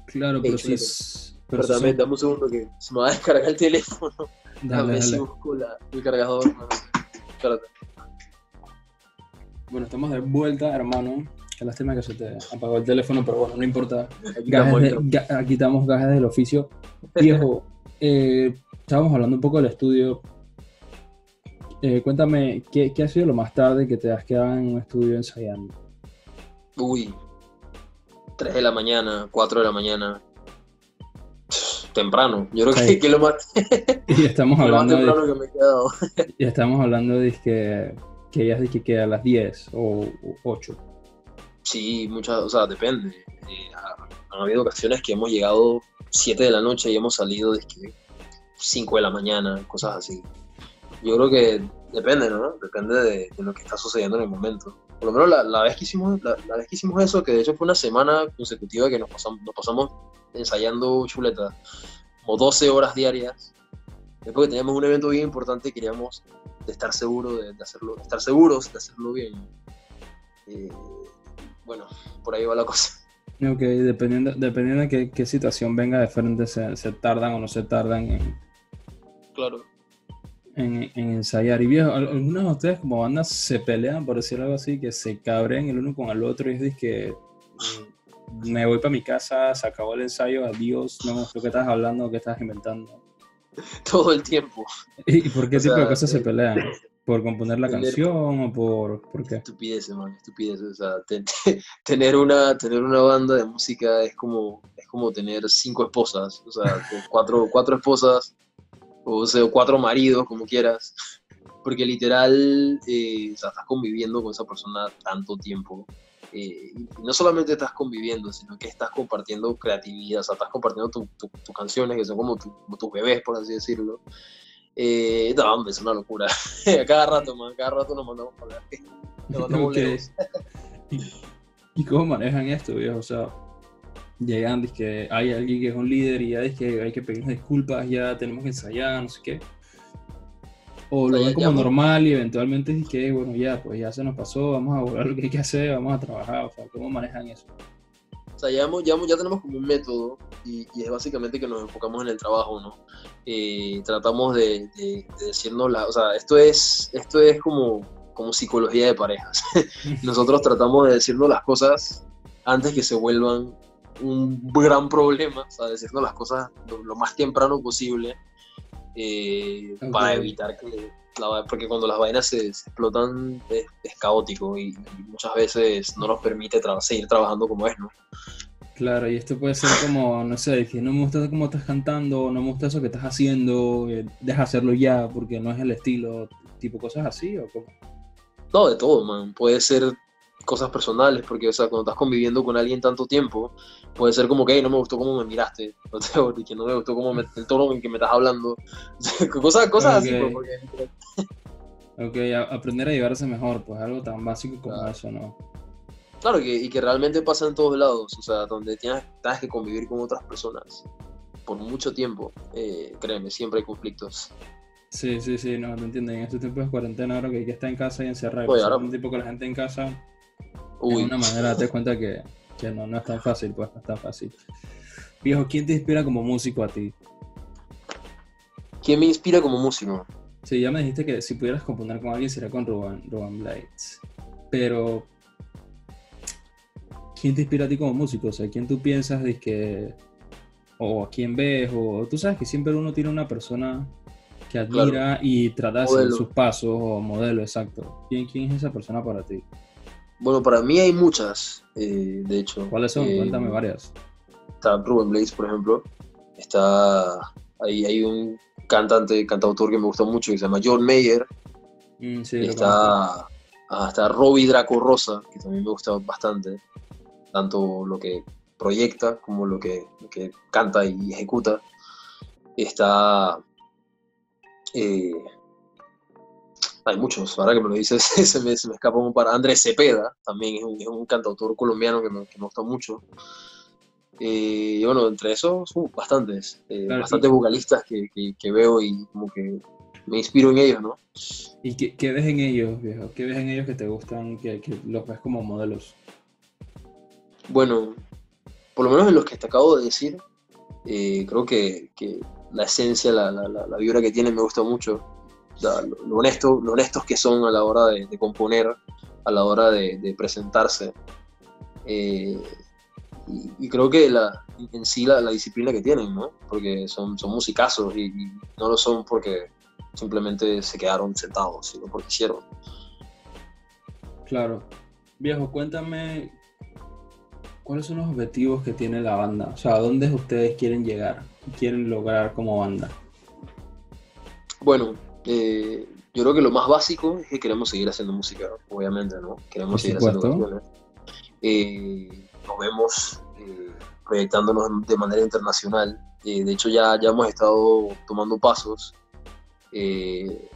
Claro, pero si es... Pero Perdón, son- dame un segundo que se me va a descargar el teléfono. Dale, a ver si dale. busco la- el cargador. no sé. Espérate. Bueno, estamos de vuelta, hermano. Qué lástima que se te apagó el teléfono, pero bueno, no importa. Aquí Gajes de- ahí ga- aquí estamos gajes del oficio. Viejo, (laughs) eh, estábamos hablando un poco del estudio. Eh, cuéntame, ¿qué, qué ha sido lo más tarde que te has quedado en un estudio ensayando? Uy, 3 de la mañana, 4 de la mañana. Temprano. Yo creo Sí. que, (laughs) que lo más, (laughs) Y estamos (laughs) lo más hablando de, temprano que me he quedado. y estamos hablando de que, que ya es que queda a las 10 o 8. Sí, muchas, o sea, depende. Eh, ha- han habido ocasiones que hemos llegado 7 de la noche y hemos salido de 5 de la mañana, cosas así. Yo creo que depende, ¿no? Depende de, de lo que está sucediendo en el momento. Por lo menos la, la vez que hicimos, la, la vez que hicimos eso, que de hecho fue una semana consecutiva que nos pasamos, nos pasamos ensayando chuleta, como 12 horas diarias. Es porque teníamos un evento bien importante y queríamos estar seguros de, de hacerlo, estar seguros de hacerlo bien. Eh, bueno, por ahí va la cosa. Ok, dependiendo, dependiendo de qué, qué situación venga de frente, se, se tardan o no se tardan en, Claro. en, en ensayar. Y viejo, al- algunos de ustedes como bandas se pelean, por decir algo así, que se cabren el uno con el otro y es que mm, me voy para mi casa, se acabó el ensayo, adiós, no me gustó que estás hablando, que estás inventando. (laughs) Todo el tiempo. ¿Y, por qué O tipo de sea, cosas se eh, pelean? ¿Por componer la tener- canción o por, por qué? Estupideces, man, estupideces. O sea, te- te- (laughs) tener, una, tener una banda de música es como, es como tener cinco esposas. O sea, cuatro, cuatro esposas, o, sea, cuatro maridos, como quieras. Porque literal, eh, o sea, estás conviviendo con esa persona tanto tiempo. Eh, y no solamente estás conviviendo, sino que estás compartiendo creatividad, o sea, estás compartiendo tu- tu- tus canciones, que son como, tu- como tus bebés, por así decirlo. Eh, no, hombre, es una locura. (laughs) a cada rato, man, a cada rato nos mandamos a hablar. Nos mandamos. (laughs) ¿Y, y cómo manejan esto, viejo? O sea, llegan, que hay alguien que es un líder y ya es que hay que pedirnos disculpas, ya tenemos que ensayar, no sé qué. O lo ven como ya- normal y eventualmente es que, bueno, ya, pues ya se nos pasó, vamos a volver a lo que hay que hacer, vamos a trabajar. O sea, ¿cómo manejan eso? O sea, ya, hemos- ya, ya tenemos como un método y, y es básicamente que nos enfocamos en el trabajo, ¿no? Eh, tratamos de, de- de decirnos la, o sea, esto es, esto es como, como psicología de parejas. (laughs) Nosotros tratamos de decirnos las cosas antes que se vuelvan un gran problema, o sea, decirnos las cosas lo, más temprano posible eh, para evitar que, porque cuando las vainas se, explotan es, caótico y, muchas veces no nos permite seguir trabajando como es, ¿no? Claro, y esto puede ser como, no sé, que no me gusta cómo estás cantando, no me gusta eso que estás haciendo, eh, deja hacerlo ya porque no es el estilo, tipo cosas así o cómo. No, de todo, man. Puede ser cosas personales, porque, o sea, cuando estás conviviendo con alguien tanto tiempo, puede ser como que, no me gustó cómo me miraste, (laughs) no que no me gustó cómo me, el tono en que me estás hablando, (laughs) cosas, cosas así. Pues, porque... ok, aprender a llevarse mejor, pues algo tan básico como eso, ¿no? Claro, y que realmente pasa en todos lados, o sea, donde tienes, tienes que convivir con otras personas por mucho tiempo, eh, créeme, siempre hay conflictos. Sí, sí, sí, no, te entiendo. En estos tiempos de cuarentena, ahora que hay que estar en casa y encerrado, ahora... un tipo que la gente en casa, Uy. de una manera te cuenta que, que, no, no es tan fácil, pues no es tan fácil. Viejo, ¿quién te inspira como músico a ti? ¿Quién me inspira como músico? Sí, ya me dijiste que si pudieras componer con alguien sería con Roban, Roban Blades. Pero, ¿quién te inspira a ti como músico? O sea, ¿quién tú piensas de que, o a quién ves, o tú sabes que siempre uno tiene una persona que admira y trata de sus pasos o modelo, exacto. ¿Quién, ¿Quién es esa persona para ti? Bueno, para mí hay muchas, eh, de hecho. ¿Cuáles son? Eh, Cuéntame varias. Está Ruben Blades, por ejemplo. Está. Ahí hay un cantante, cantautor que me gusta mucho que se llama John Mayer. Mm, sí, está, ah, está Robbie Draco Rosa, que también me gusta bastante. Tanto lo que proyecta como lo que, lo que canta y ejecuta. Está eh, hay muchos, ahora que me lo dices, (laughs) se me, se me escapa un par. Andrés Cepeda, también es un, es un cantautor colombiano que me, que me gusta mucho. Eh, y bueno, entre esos, uh, bastantes, eh, bastantes vocalistas que, que, veo y como que me inspiro en ellos, ¿no? ¿Y qué, qué, ves en ellos, viejo? ¿Qué ves en ellos que te gustan, que, que los ves como modelos? Bueno, por lo menos en los que te acabo de decir, creo que, que la esencia, la, la, la, vibra que tienen me gusta mucho. Lo, honesto, lo honestos que son a la hora de, componer, a la hora de, presentarse. Eh, y, creo que la, en sí la, disciplina que tienen, ¿no? Porque son, son musicazos y, no lo son porque simplemente se quedaron sentados, sino porque hicieron. Claro. Viejo, cuéntame cuáles son los objetivos que tiene la banda. O sea, ¿a dónde ustedes quieren llegar? quieren lograr como banda? Bueno, eh, yo creo que lo más básico es que queremos seguir haciendo música, obviamente, ¿no? Queremos seguir haciendo canciones. Eh, nos vemos eh, proyectándonos de manera internacional. de hecho, ya, ya hemos estado tomando pasos en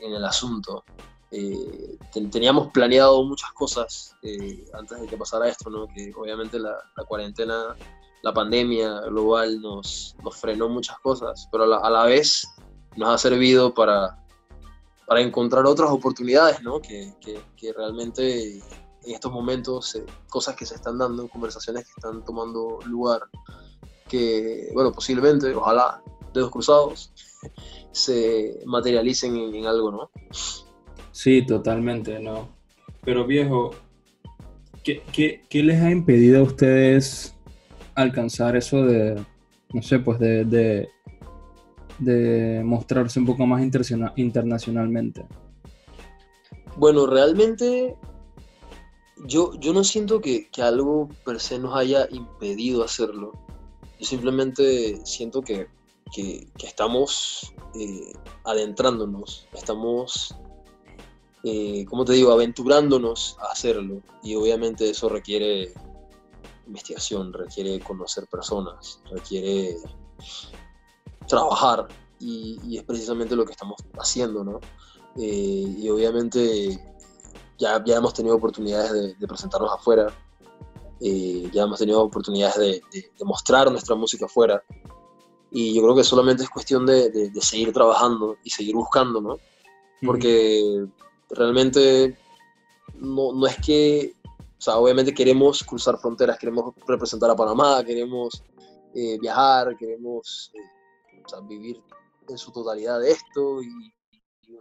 el asunto. teníamos planeado muchas cosas antes de que pasara esto, ¿no? Que obviamente la, la cuarentena la pandemia global nos, nos frenó muchas cosas, pero a la, vez nos ha servido para, para encontrar otras oportunidades, ¿no? Que, que, realmente en estos momentos, cosas que se están dando, conversaciones que están tomando lugar, que, bueno, posiblemente, ojalá, dedos cruzados, (laughs) se materialicen en, algo, ¿no? Sí, totalmente, ¿no? Pero viejo, ¿qué, qué, qué les ha impedido a ustedes alcanzar eso de, no sé, pues de, mostrarse un poco más internacionalmente? Bueno, realmente yo, yo no siento que, algo per se nos haya impedido hacerlo. Yo simplemente siento que, estamos eh, adentrándonos, estamos, eh, como te digo, aventurándonos a hacerlo. Y obviamente eso requiere investigación, requiere conocer personas, requiere trabajar y, es precisamente lo que estamos haciendo, ¿no? Eh, y obviamente ya, ya hemos tenido oportunidades de, presentarnos afuera, eh, ya hemos tenido oportunidades de, mostrar nuestra música afuera y yo creo que solamente es cuestión de, seguir trabajando y seguir buscando, ¿no? Porque realmente no, no es que o sea, obviamente queremos cruzar fronteras, queremos representar a Panamá, queremos eh, viajar, queremos eh, vivir en su totalidad de esto y,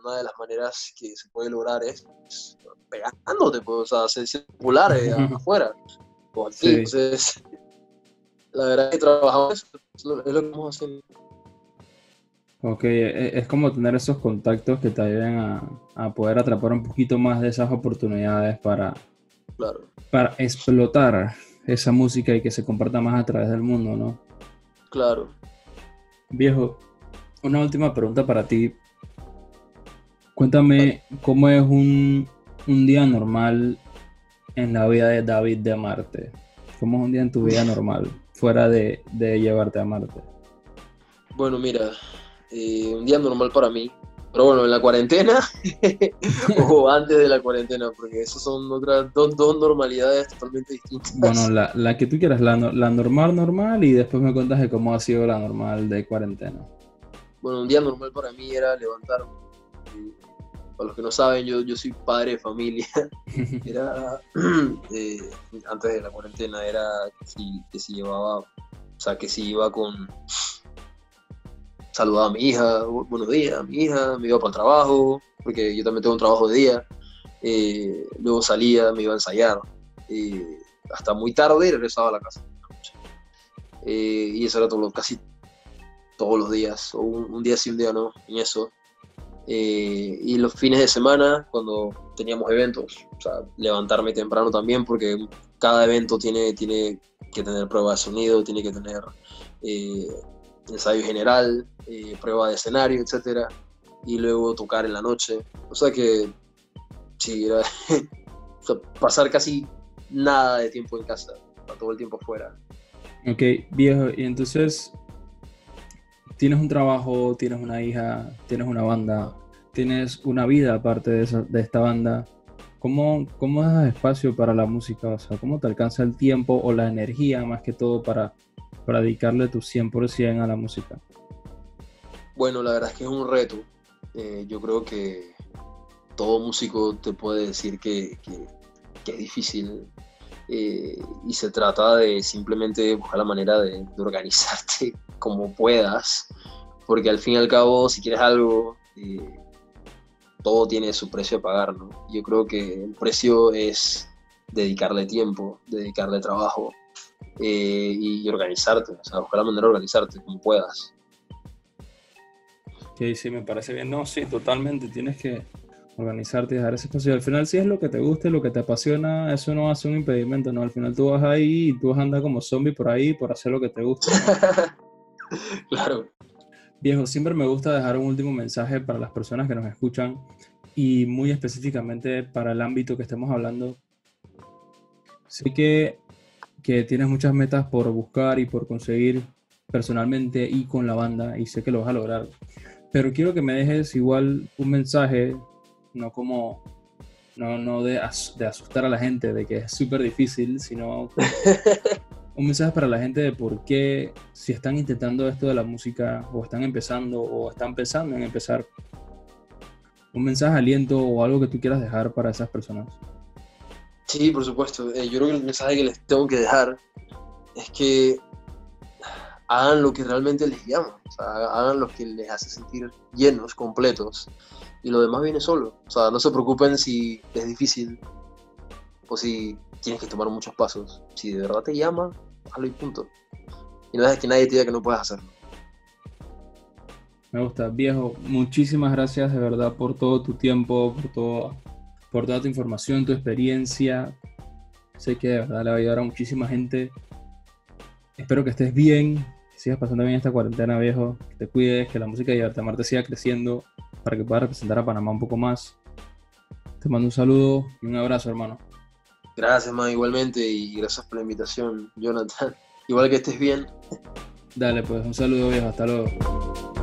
una de las maneras que se puede lograr es, es pegándote, pues, o sea, hacer popular eh, (laughs) afuera. O aquí, Sí. entonces, la verdad que trabajamos eso, es lo, es lo que estamos haciendo. Ok, e- es como tener esos contactos que te ayuden a, a poder atrapar un poquito más de esas oportunidades para, Claro. para explotar esa música y que se comparta más a través del mundo, ¿no? Claro. Viejo, una última pregunta para ti. Cuéntame cómo es un, un día normal en la vida de David de Marte. ¿Cómo es un día en tu vida normal, fuera de, de llevarte a Marte? Bueno, mira, eh, un día normal para mí. Pero bueno, en la cuarentena (laughs) o antes de la cuarentena, porque esas son otras dos, dos normalidades totalmente distintas. Bueno, la, la que tú quieras, la, la normal, normal, y después me cuentas de cómo ha sido la normal de cuarentena. Bueno, un día normal para mí era levantarme. Para los que no saben, yo, yo soy padre de familia. (laughs) Era, (clears throat) eh, antes de la cuarentena, era que si, que si llevaba, o sea, que si iba con, saludaba a mi hija, bu- buenos días, mi hija, me iba para el trabajo, porque yo también tengo un trabajo de día. Eh, luego salía, me iba a ensayar. eh, hasta muy tarde y regresaba a la casa. Eh, y eso era todo, casi todos los días, o un, un día sí, un día no, en eso. Eh, y los fines de semana, cuando teníamos eventos, o sea, levantarme temprano también, porque cada evento tiene, tiene que tener prueba de sonido, tiene que tener eh, ensayo general, eh, prueba de escenario, etcétera, y luego tocar en la noche. O sea que, sí, era (laughs) pasar casi nada de tiempo en casa, todo el tiempo fuera. Ok, viejo, y entonces tienes un trabajo, tienes una hija, tienes una banda, tienes una vida aparte de, esa- de esta banda. ¿Cómo, ¿Cómo das espacio para la música? O sea, ¿cómo te alcanza el tiempo o la energía más que todo para, para dedicarle tu 100% a la música? Bueno, la verdad es que es un reto. Eh, yo creo que todo músico te puede decir que, es difícil eh, y se trata de simplemente buscar la manera de, de organizarte (laughs) como puedas, porque al fin y al cabo, si quieres algo, eh, todo tiene su precio a pagar, ¿no? Yo creo que el precio es dedicarle tiempo, dedicarle trabajo eh, y organizarte, o sea, buscar la manera de organizarte como puedas. Sí, sí, me parece bien. No, sí, totalmente. Tienes que organizarte y dejar ese espacio. Al final, si es lo que te gusta, lo que te apasiona, eso no ser un impedimento, ¿no? Al final tú vas ahí y tú vas a andar como zombie por ahí por hacer lo que te gusta. (laughs) claro. Viejo, siempre me gusta dejar un último mensaje para las personas que nos escuchan y muy específicamente para el ámbito que estemos hablando. Sé que, que tienes muchas metas por buscar y por conseguir personalmente y con la banda y sé que lo vas a lograr. Pero quiero que me dejes igual un mensaje, no como, no, no de, as- de asustar a la gente de que es súper difícil, sino (laughs) un mensaje para la gente de por qué, si están intentando esto de la música, o están empezando, o están pensando en empezar, un mensaje de aliento o algo que tú quieras dejar para esas personas. Sí, por supuesto. Eh, yo creo que el mensaje que les tengo que dejar es que hagan lo que realmente les llama, o sea, hagan lo que les hace sentir llenos, completos, y lo demás viene solo. O sea, no se preocupen si es difícil o si tienes que tomar muchos pasos. Si de verdad te llama, hazlo y punto. Y no dejes que nadie te diga que no puedes hacerlo. Me gusta. Viejo, muchísimas gracias de verdad por todo tu tiempo, por, todo, por toda tu información, tu experiencia. Sé que de verdad le va a ayudar a muchísima gente. Espero que estés bien, que sigas pasando bien esta cuarentena, viejo. Que te cuides, que la música de Libertad Marte siga creciendo para que puedas representar a Panamá un poco más. Te mando un saludo y un abrazo, hermano. Gracias, man, igualmente, y gracias por la invitación, Jonathan. Igual que estés bien. Dale, pues un saludo, viejo. Hasta luego.